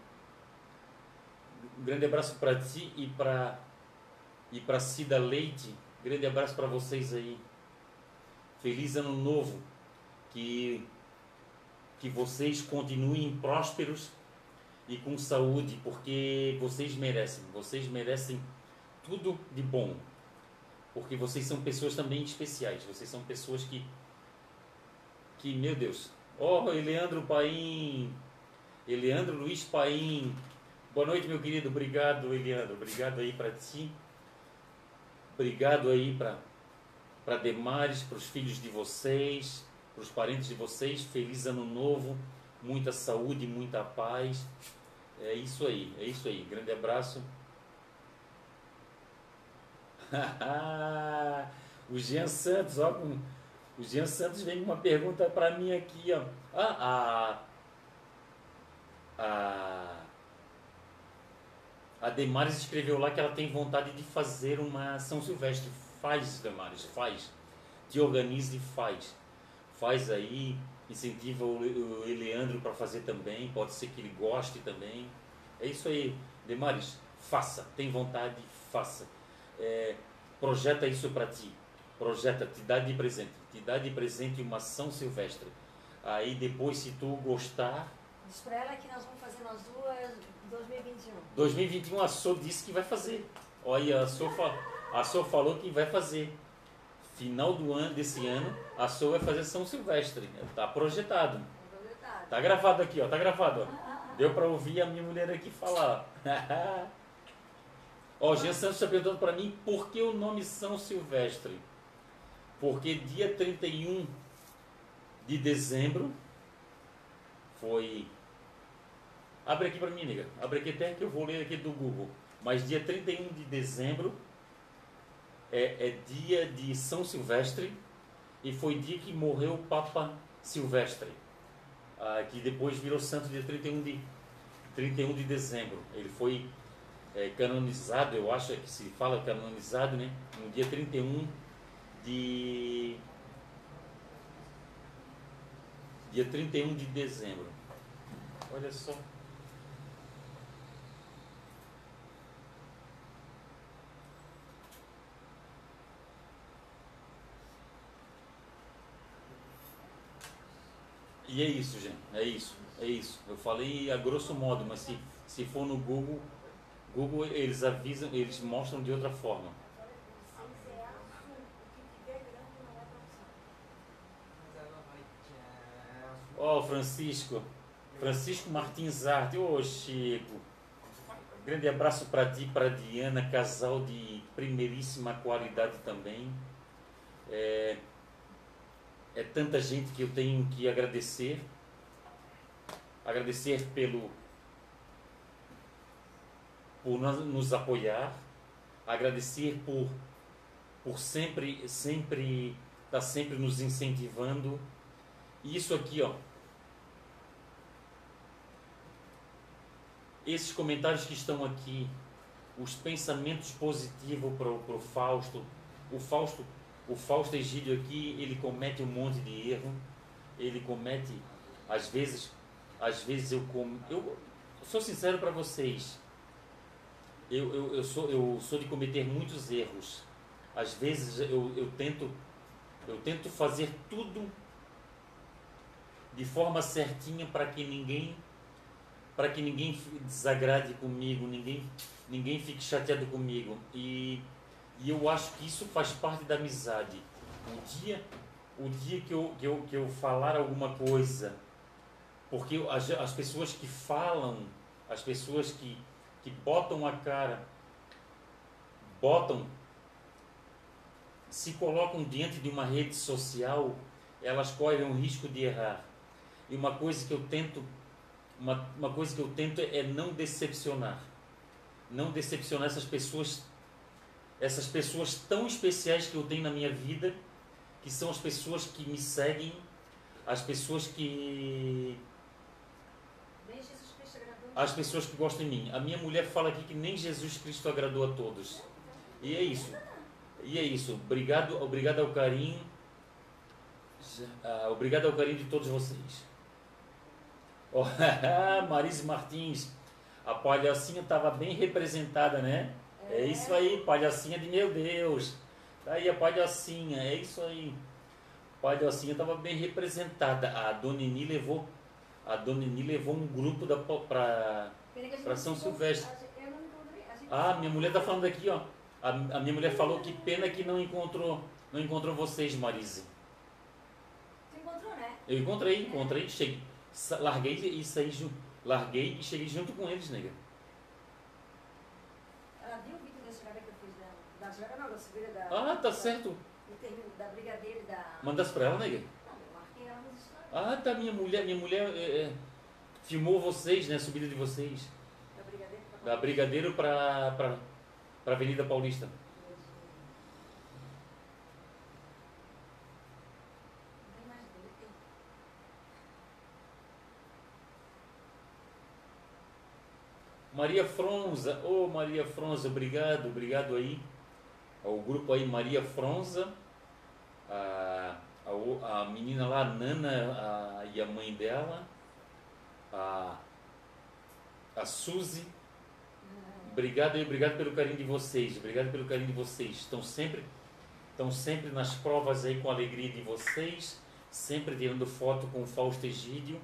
Grande abraço para ti e para e para Cida Leite. Grande abraço para vocês aí. Feliz ano novo. Que que vocês continuem prósperos e com saúde, porque vocês merecem. Vocês merecem tudo de bom. Porque vocês são pessoas também especiais. Vocês são pessoas que que, meu Deus, oh, Eleandro Paim, Eleandro Luiz Paim. Boa noite, meu querido. Obrigado, Eleandro. Obrigado aí para ti. Obrigado aí para para Demares, para os filhos de vocês, para os parentes de vocês. Feliz ano novo, muita saúde, muita paz. É isso aí, é isso aí. Grande abraço. [laughs] o Jean Santos, ó, o Jean Santos vem com uma pergunta para mim aqui, ó. Ah, a, a, a Demares escreveu lá que ela tem vontade de fazer uma São Silvestre. Faz, Demares, faz. Te organize e faz. Faz aí, incentiva o, Eleandro para fazer também. Pode ser que ele goste também. É isso aí, Demares, faça. Tem vontade, faça. É, projeta isso para ti. Projeta, te dá de presente. Te dá de presente uma São Silvestre. Aí depois, se tu gostar. Diz pra ela que nós vamos fazer nós duas 2021. 2021 a So disse que vai fazer. Olha, a So, a so falou que vai fazer. Final do ano, desse ano, a So vai fazer São Silvestre. Tá projetado. Tá gravado aqui, ó. Tá gravado, ó. Deu para ouvir a minha mulher aqui falar. ó, [laughs] o Jean Santos está perguntando para mim por que o nome São Silvestre. Porque dia 31 de dezembro foi. Abre aqui para mim, nega. Abre aqui até que eu vou ler aqui do Google. Mas dia 31 de dezembro é, é dia de São Silvestre e foi dia que morreu o Papa Silvestre, ah, que depois virou santo dia 31 de, 31 de dezembro. Ele foi é, canonizado, eu acho que se fala canonizado, né? No dia 31 de dia 31 de dezembro. Olha só. E é isso, gente. É isso. É isso. Eu falei a grosso modo, mas se, se for no Google, Google eles avisam, eles mostram de outra forma. Ó, oh, Francisco. Francisco Martins Arte. Ô, oh, Chico. Grande abraço para ti, para Diana, casal de primeiríssima qualidade também. É, é tanta gente que eu tenho que agradecer. Agradecer pelo por nos apoiar, agradecer por por sempre sempre tá sempre nos incentivando. E isso aqui, ó. Esses comentários que estão aqui, os pensamentos positivos para o Fausto, o Fausto o Fausto Egídio aqui, ele comete um monte de erro, ele comete, às vezes, às vezes eu como, eu sou sincero para vocês, eu, eu, eu, sou, eu sou de cometer muitos erros, às vezes eu, eu tento, eu tento fazer tudo de forma certinha para que ninguém para que ninguém desagrade comigo, ninguém ninguém fique chateado comigo. E e eu acho que isso faz parte da amizade. O dia, o dia que, eu, que, eu, que eu falar alguma coisa, porque as, as pessoas que falam, as pessoas que, que botam a cara, botam, se colocam diante de uma rede social, elas correm o risco de errar. E uma coisa que eu tento, uma, uma coisa que eu tento é não decepcionar. Não decepcionar essas pessoas essas pessoas tão especiais que eu tenho na minha vida, que são as pessoas que me seguem, as pessoas que. As pessoas que gostam de mim. A minha mulher fala aqui que nem Jesus Cristo agradou a todos. E é isso. E é isso. Obrigado, obrigado ao carinho. Uh, obrigado ao carinho de todos vocês. [laughs] Oh, [laughs] Marise Martins, a palhacinha estava bem representada, né? É isso aí, palhacinha de meu Deus. Tá aí a palhacinha, é isso aí. Palhacinha estava bem representada. A Dona Nini levou, a Dona Nini levou um grupo da para para São Silvestre. Ah, minha mulher tá falando aqui, ó. A, a, minha mulher falou que pena que não encontrou, não encontrou vocês, Marise. Você encontrou, né? Eu encontrei, encontrei, cheguei, larguei e saí, larguei e cheguei junto com eles, nega. Ah, tá certo. Da brigadeira da. Mandas pra ela, nega? Ah, tá. Minha mulher, minha mulher é, é, filmou vocês, né? A subida de vocês. Da Brigadeiro pra, da brigadeiro pra, pra, pra Avenida Paulista. Maria Fronza, ô oh, Maria Fronza, obrigado, obrigado aí o grupo aí Maria Fronza, a, a, a menina lá, a Nana a, e a mãe dela, a, a Suzy, Obrigado e obrigado pelo carinho de vocês. Obrigado pelo carinho de vocês. Estão sempre, estão sempre nas provas aí com a alegria de vocês, sempre tirando foto com o Fausto Egídio.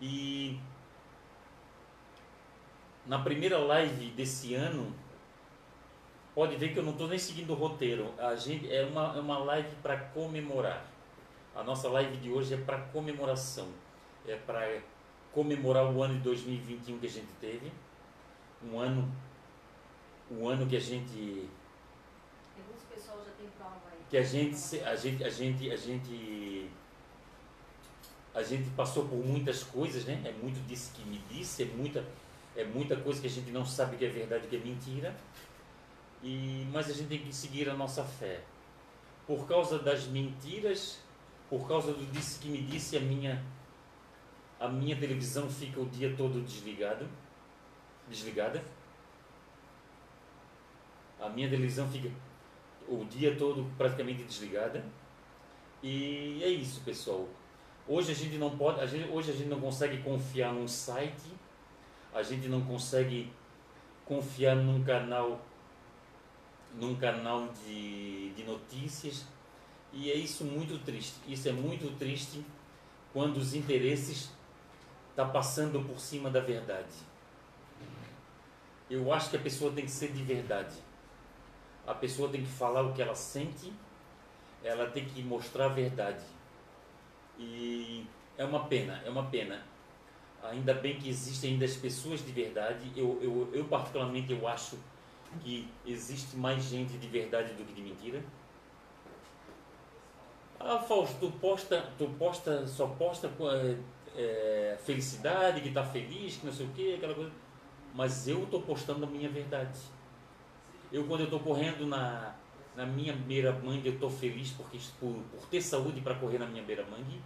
E na primeira live desse ano, pode ver que eu não estou nem seguindo o roteiro. A gente é uma, é uma live para comemorar. A nossa live de hoje é para comemoração. É para comemorar o ano de 2021 que a gente teve. Um ano, um ano que a gente Alguns pessoal já tem prova aí. que a gente a gente a gente a gente a gente passou por muitas coisas, né? É muito disse que me disse, é muita é muita coisa que a gente não sabe que é verdade, que é mentira. E mas a gente tem que seguir a nossa fé. Por causa das mentiras, por causa do disse que me disse, a minha a minha televisão fica o dia todo desligado, desligada. A minha televisão fica o dia todo praticamente desligada. E é isso, pessoal. Hoje a gente não pode, a gente, hoje a gente não consegue confiar num site, a gente não consegue confiar num canal num canal de, de notícias e é isso muito triste. Isso é muito triste quando os interesses tá passando por cima da verdade. Eu acho que a pessoa tem que ser de verdade. A pessoa tem que falar o que ela sente, ela tem que mostrar a verdade. E é uma pena, é uma pena. Ainda bem que existem ainda as pessoas de verdade. Eu, eu, eu particularmente eu acho que existe mais gente de verdade do que de mentira. Ah, Fausto, tu posta, tu posta, só posta é, é, felicidade, que está feliz, que não sei o que, aquela coisa. Mas eu estou postando a minha verdade. Eu, quando eu estou correndo na, na minha beira-mangue, eu estou feliz porque, por, por ter saúde para correr na minha beira-mangue.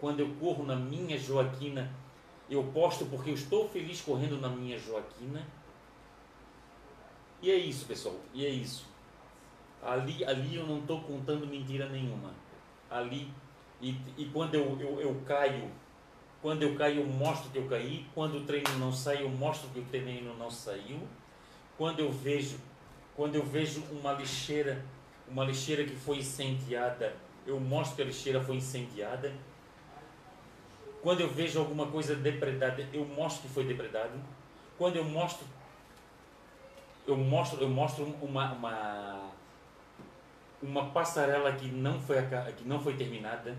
Quando eu corro na minha Joaquina, eu posto porque eu estou feliz correndo na minha Joaquina. E é isso, pessoal. E é isso. Ali, ali eu não estou contando mentira nenhuma. Ali, e, e quando eu, eu, eu caio, quando eu caio, eu mostro que eu caí. Quando o treino não sai, eu mostro que o treino não saiu. Quando eu vejo, quando eu vejo uma lixeira, uma lixeira que foi incendiada, eu mostro que a lixeira foi incendiada. Quando eu vejo alguma coisa depredada, eu mostro que foi depredado. Quando eu mostro eu mostro, eu mostro uma, uma, uma passarela que não foi, que não foi terminada.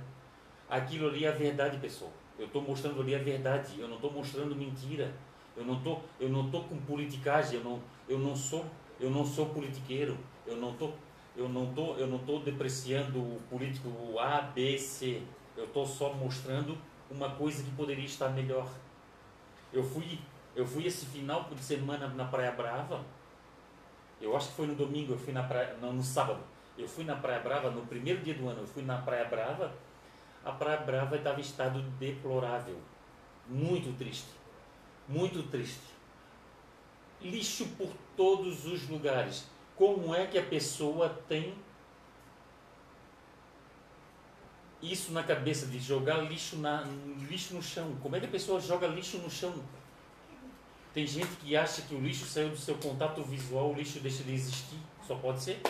Aquilo ali é a verdade, pessoal. Eu estou mostrando ali a verdade. Eu não estou mostrando mentira. Eu não estou, eu não tô com politicagem. Eu não, eu não sou, eu não sou politiqueiro. Eu não tô, eu não tô, eu não tô depreciando o político A, B, C. Eu estou só mostrando uma coisa que poderia estar melhor. Eu fui, eu fui esse final de semana na Praia Brava. Eu acho que foi no domingo, eu fui na praia, não, no sábado. Eu fui na Praia Brava, no primeiro dia do ano, eu fui na Praia Brava. A Praia Brava estava em estado deplorável. Muito triste. Muito triste. Lixo por todos os lugares. Como é que a pessoa tem isso na cabeça de jogar lixo, na, lixo no chão? Como é que a pessoa joga lixo no chão? Tem gente que acha que o lixo saiu do seu contato visual, o lixo deixa de existir. Só pode ser.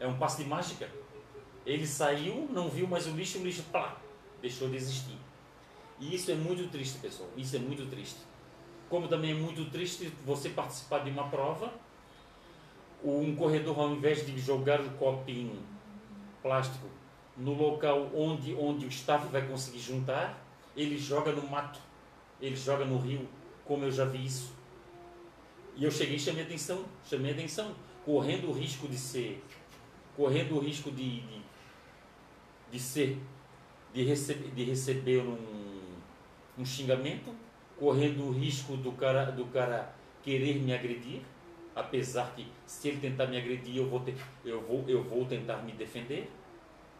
É um passe de mágica. Ele saiu, não viu mais o lixo, o lixo pá, deixou de existir. E isso é muito triste, pessoal. Isso é muito triste. Como também é muito triste você participar de uma prova, um corredor, ao invés de jogar o copinho plástico no local onde, onde o staff vai conseguir juntar, ele joga no mato, ele joga no rio, como eu já vi isso. E eu cheguei e chamei atenção, chamei atenção, correndo o risco de ser, correndo o risco de, de, de ser, de, receber de receber um, um xingamento, correndo o risco do cara, do cara querer me agredir, apesar que se ele tentar me agredir eu vou, ter, eu vou, eu vou tentar me defender,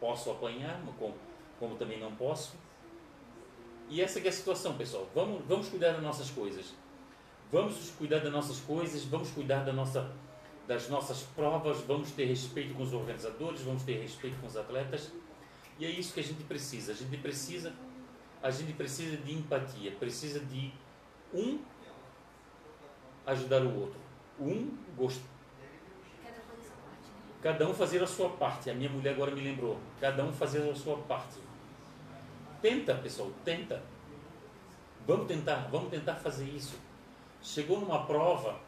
posso apanhar, como, como também não posso. E essa é a situação, pessoal. Vamos, vamos cuidar das nossas coisas. Vamos cuidar das nossas coisas, vamos cuidar da nossa, das nossas provas, vamos ter respeito com os organizadores, vamos ter respeito com os atletas. E é isso que a gente precisa. A gente precisa, a gente precisa de empatia, precisa de um ajudar o outro. Um gost... Cada fazer sua parte. né? Cada um fazer a sua parte. A minha mulher agora me lembrou. Cada um fazer a sua parte. Tenta, pessoal, tenta. Vamos tentar, vamos tentar fazer isso. Chegou numa prova,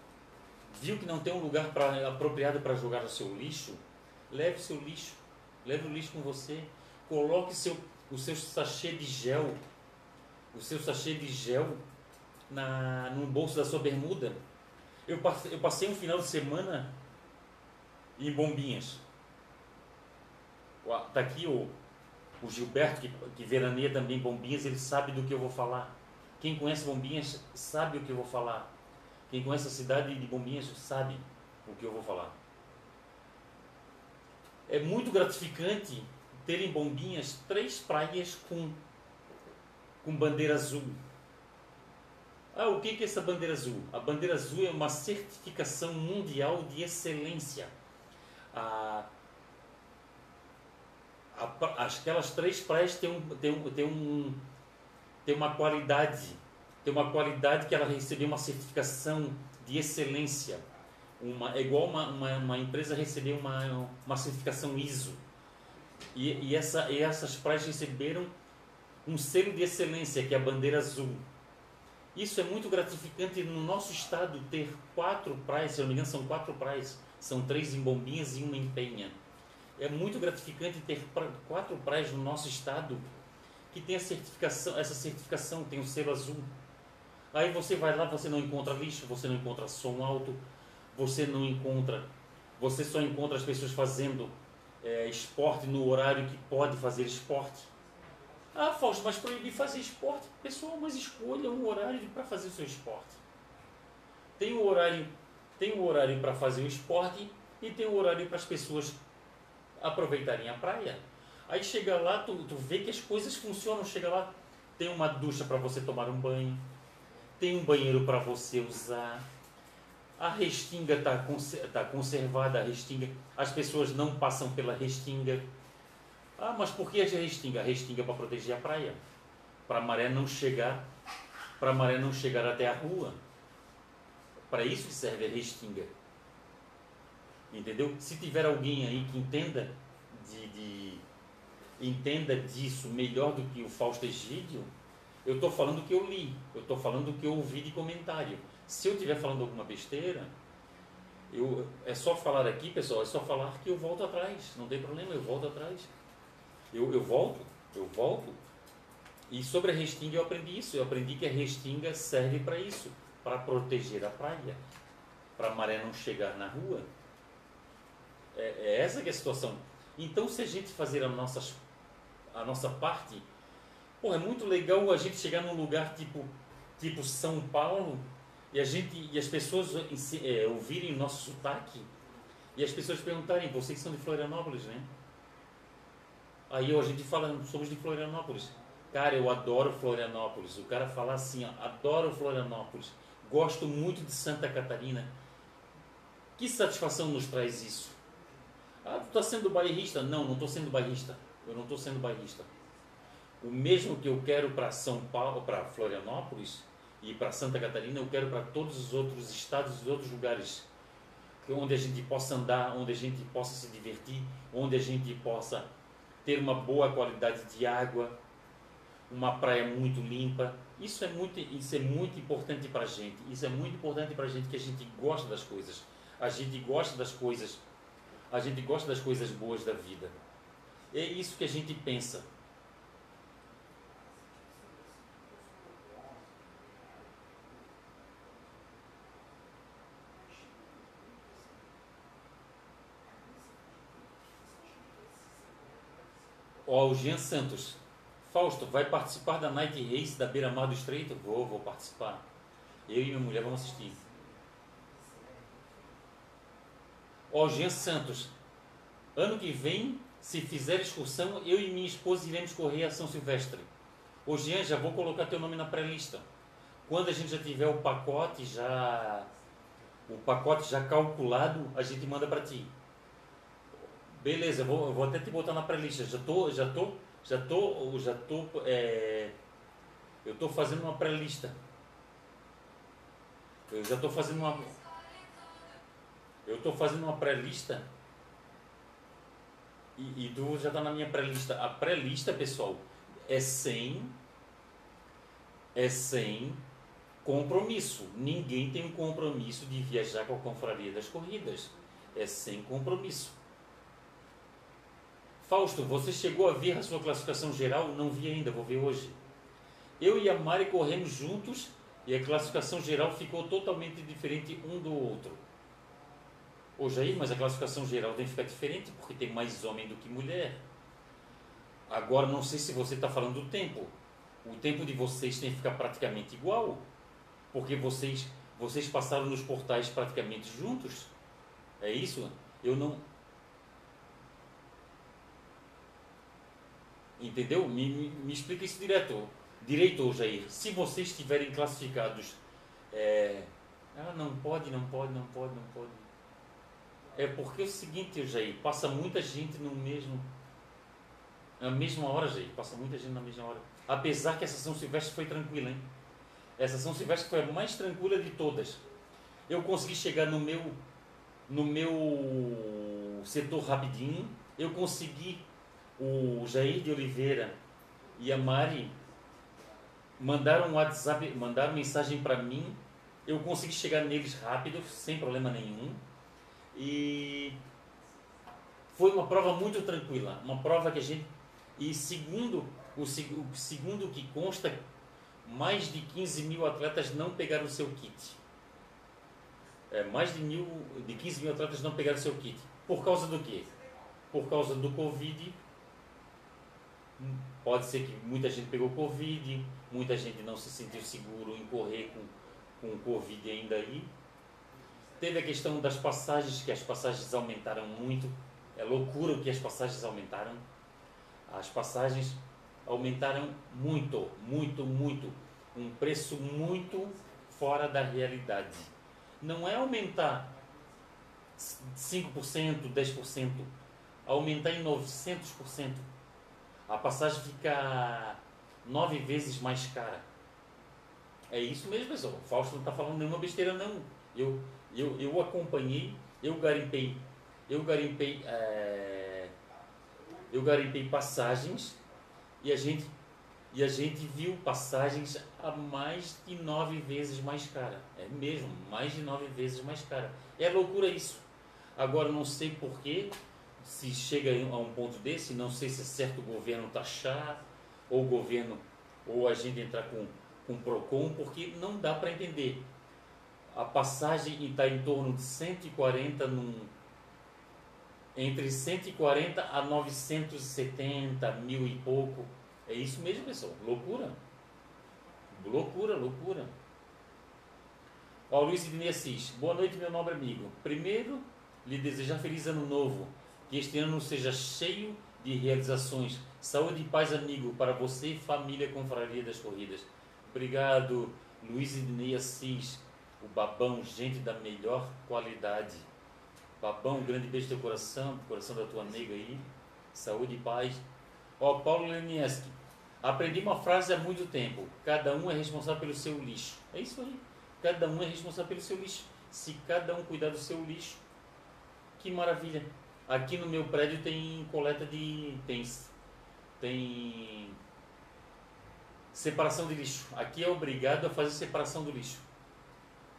viu que não tem um lugar pra, apropriado para jogar o seu lixo, leve seu lixo, leve o lixo com você, coloque seu, o seu sachê de gel, o seu sachê de gel na, no bolso da sua bermuda. Eu passei, eu passei um final de semana em Bombinhas. Está aqui o, o Gilberto, que, que veraneia também Bombinhas, ele sabe do que eu vou falar. Quem conhece Bombinhas sabe o que eu vou falar. Quem conhece a cidade de Bombinhas sabe o que eu vou falar. É muito gratificante ter em Bombinhas três praias com, com bandeira azul. Ah, o que é essa bandeira azul? A bandeira azul é uma certificação mundial de excelência. A, a, aquelas três praias têm, um, têm, um, têm, um, têm uma qualidade, tem uma qualidade que ela recebeu uma certificação de excelência. Uma, é igual uma, uma, uma empresa receber uma, uma certificação ISO. E, e, essa, e essas praias receberam um selo de excelência, que é a bandeira azul. Isso é muito gratificante no nosso estado ter quatro praias, se não me engano, são quatro praias. São três em Bombinhas e uma em Penha. É muito gratificante ter quatro praias no nosso estado que tem a certificação, essa certificação, tem o selo azul. Aí você vai lá, você não encontra lixo, você não encontra som alto, você não encontra, você só encontra as pessoas fazendo eh, esporte no horário que pode fazer esporte. Ah, Fausto, mas proibir fazer esporte? Pessoal, mas escolha um horário para fazer o seu esporte. Tem o horário, tem o horário para fazer o esporte e tem o horário para as pessoas aproveitarem a praia. Aí chega lá, tu, tu vê que as coisas funcionam. Chega lá, tem uma ducha para você tomar um banho, tem um banheiro para você usar. A restinga está tá conservada, a restinga. As pessoas não passam pela restinga. Ah, mas por que a restinga? A restinga é para proteger a praia, para a maré não chegar, para a maré não chegar até a rua. Para isso que serve a restinga. Entendeu? Se tiver alguém aí que entenda de, de- entenda disso melhor do que o Fausto Egídio, eu estou falando o que eu li, eu estou falando o que eu ouvi de comentário. Se eu estiver falando alguma besteira, eu, é só falar aqui, pessoal, é só falar que eu volto atrás, não tem problema, eu volto atrás. Eu, eu volto, eu volto. E sobre a restinga eu aprendi isso, eu aprendi que a restinga serve para isso, para proteger a praia, para a maré não chegar na rua. É, é essa que é a situação. Então, se a gente fazer a, nossas, a nossa parte, pô, é muito legal a gente chegar num lugar tipo, tipo São Paulo e, a gente, e as pessoas é, ouvirem o nosso sotaque e as pessoas perguntarem, vocês são de Florianópolis, né? Aí a gente fala, somos de Florianópolis. Cara, eu adoro Florianópolis. O cara fala assim, ó, adoro Florianópolis. Gosto muito de Santa Catarina. Que satisfação nos traz isso? Ah, tu está sendo bairrista? Não, não estou sendo bairrista. Eu não estou sendo bairrista. O mesmo que eu quero para São Paulo, para Florianópolis e para Santa Catarina, eu quero para todos os outros estados e outros lugares onde a gente possa andar, onde a gente possa se divertir, onde a gente possa ter uma boa qualidade de água, uma praia muito limpa. Isso é muito, isso é muito importante para a gente. Isso é muito importante para a gente que a gente gosta das coisas. A gente gosta das coisas. A gente gosta das coisas boas da vida. É isso que a gente pensa. Ó, o Jean Santos. Fausto, vai participar da Night Race da Beira Mar do Estreito? Vou, vou participar. Eu e minha mulher vamos assistir. Ó, Jean Santos. Ano que vem, se fizer excursão, eu e minha esposa iremos correr a São Silvestre. Ô Jean, já vou colocar teu nome na pré-lista. Quando a gente já tiver o pacote já o pacote já calculado, a gente manda para ti. Beleza, eu vou, eu vou até te botar na pré-lista. Já tô, já tô, já tô, já tô, é, eu tô fazendo uma pré-lista. Eu já tô fazendo uma, Eu estou fazendo uma pré-lista e, e Du já está na minha pré-lista. A pré-lista, pessoal, é sem é sem compromisso. Ninguém tem um compromisso de viajar com a confraria das corridas. É sem compromisso. Fausto, você chegou a ver a sua classificação geral? Não vi ainda, vou ver hoje. Eu e a Mari corremos juntos e a classificação geral ficou totalmente diferente um do outro. Ô Jair, mas a classificação geral tem que ficar diferente porque tem mais homem do que mulher. Agora, não sei se você está falando do tempo. O tempo de vocês tem que ficar praticamente igual, porque vocês, vocês passaram nos portais praticamente juntos. É isso? Eu não. Entendeu? Me, me, me explica isso direto. Direito, Jair. Se vocês estiverem classificados. É... Ah, não pode, não pode, não pode, não pode. É porque é o seguinte, Jair, passa muita gente no mesmo. Na mesma hora, Jair. Passa muita gente na mesma hora. Apesar que essa São Silvestre foi tranquila, hein? Essa São Silvestre foi a mais tranquila de todas. Eu consegui chegar no meu no meu setor rapidinho. Eu consegui o Jair de Oliveira e a Mari mandaram um WhatsApp, mandaram mensagem para mim. Eu consegui chegar neles rápido, sem problema nenhum. E foi uma prova muito tranquila, uma prova que a gente e segundo o, segundo que consta, mais de 15 mil atletas não pegaram o seu kit. É, mais de, mil, de 15 mil atletas não pegaram o seu kit. Por causa do quê? Por causa do Covid. Pode ser que muita gente pegou Covid, muita gente não se sentiu seguro em correr com, com Covid ainda aí. Teve a questão das passagens, que as passagens aumentaram muito. É loucura o que as passagens aumentaram. As passagens aumentaram muito, muito, muito. Um preço muito fora da realidade. Não é aumentar 5%, 10%, aumentar em 900%. A passagem fica nove vezes mais cara. É isso mesmo, pessoal. O Fausto não está falando nenhuma besteira, não. Eu, eu, eu acompanhei, eu garimpei, eu garimpei, é, eu garimpei passagens e a gente e a gente viu passagens a mais de nove vezes mais cara. É mesmo, mais de nove vezes mais cara. É loucura isso. Agora não sei porquê, se chega a um ponto desse, não sei se é certo o governo taxar, ou o governo, ou a gente entrar com, com PROCON, porque não dá para entender. A passagem está em torno de 140 num, entre 140 a 970 mil e pouco. É isso mesmo, pessoal. Loucura. Loucura, loucura. Ó, Luiz Idine Assis. Boa noite, meu nobre amigo. Primeiro, lhe desejar feliz ano novo. Que este ano seja cheio de realizações. Saúde e paz, amigo, para você e família Confraria das Corridas. Obrigado, Luiz Idine Assis. O babão, gente da melhor qualidade. Babão, grande beijo do teu coração, do coração da tua nega aí. Saúde e paz. Ó, Paulo Lenieski. Aprendi uma frase há muito tempo. Cada um é responsável pelo seu lixo. É isso aí. Cada um é responsável pelo seu lixo. Se cada um cuidar do seu lixo, que maravilha. Aqui no meu prédio tem coleta de. tem. tem. separação de lixo. Aqui é obrigado a fazer separação do lixo.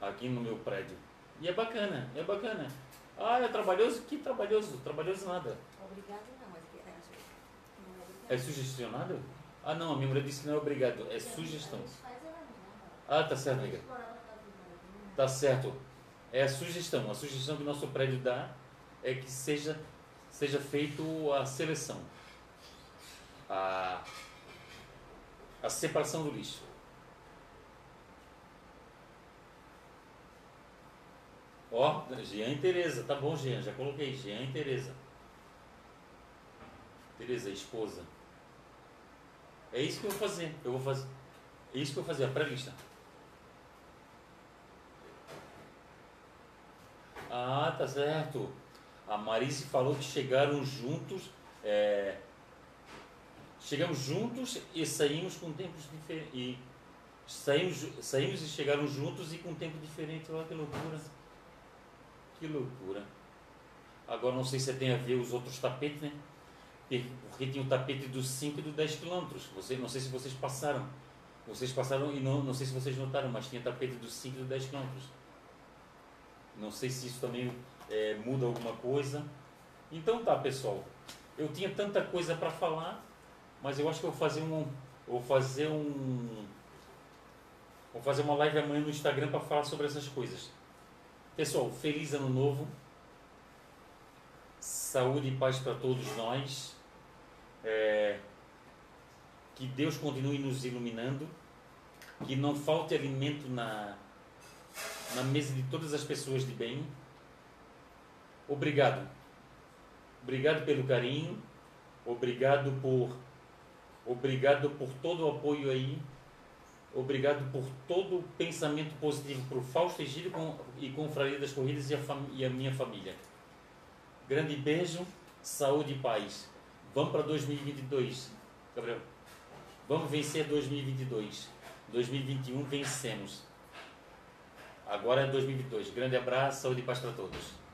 Aqui no meu prédio. E é bacana, é bacana. Ah, é trabalhoso? Que trabalhoso? Trabalhoso nada. Obrigado não, mas é, não É sugestionado? Ah, não, a minha mulher disse que não é obrigado, é sugestão. Ah, tá certo, amiga. Tá certo. É a sugestão. A sugestão que o nosso prédio dá é que seja, seja feito a seleção. A, a separação do lixo. Ó, Jean e Tereza, tá bom, Jean, já coloquei, Jean e Tereza. Tereza, esposa. É isso que eu vou fazer. Eu vou fazer. É isso que eu vou fazer, a pré-lista. Ah, tá certo. A Marice falou que chegaram juntos. É, chegamos juntos e saímos com tempos diferentes. Saímos, saímos e chegaram juntos e com tempo diferente. Olha que loucura. Que Que loucura. Agora não sei se tem a ver os outros tapetes, né? Porque tinha o tapete dos 5 e dos 10 quilômetros. Você, não sei se vocês passaram. Vocês passaram e não, não sei se vocês notaram, mas tinha tapete dos 5 e dos 10 quilômetros. Não sei se isso também é, muda alguma coisa. Então tá, pessoal. Eu tinha tanta coisa para falar, mas eu acho que eu vou fazer um, vou fazer um, vou fazer uma live amanhã no Instagram para falar sobre essas coisas. Pessoal, feliz ano novo. Saúde e paz para todos nós. É, que Deus continue nos iluminando. Que não falte alimento na, na mesa de todas as pessoas de bem. Obrigado. Obrigado pelo carinho. Obrigado por obrigado por todo o apoio aí. Obrigado por todo o pensamento positivo para o Fausto Egílio e Confraria das Corridas e a, e a minha família. Grande beijo, saúde e paz. Vamos para 2022, Gabriel. Vamos vencer 2022. 2021 vencemos. Agora é 2022. Grande abraço, saúde e paz para todos.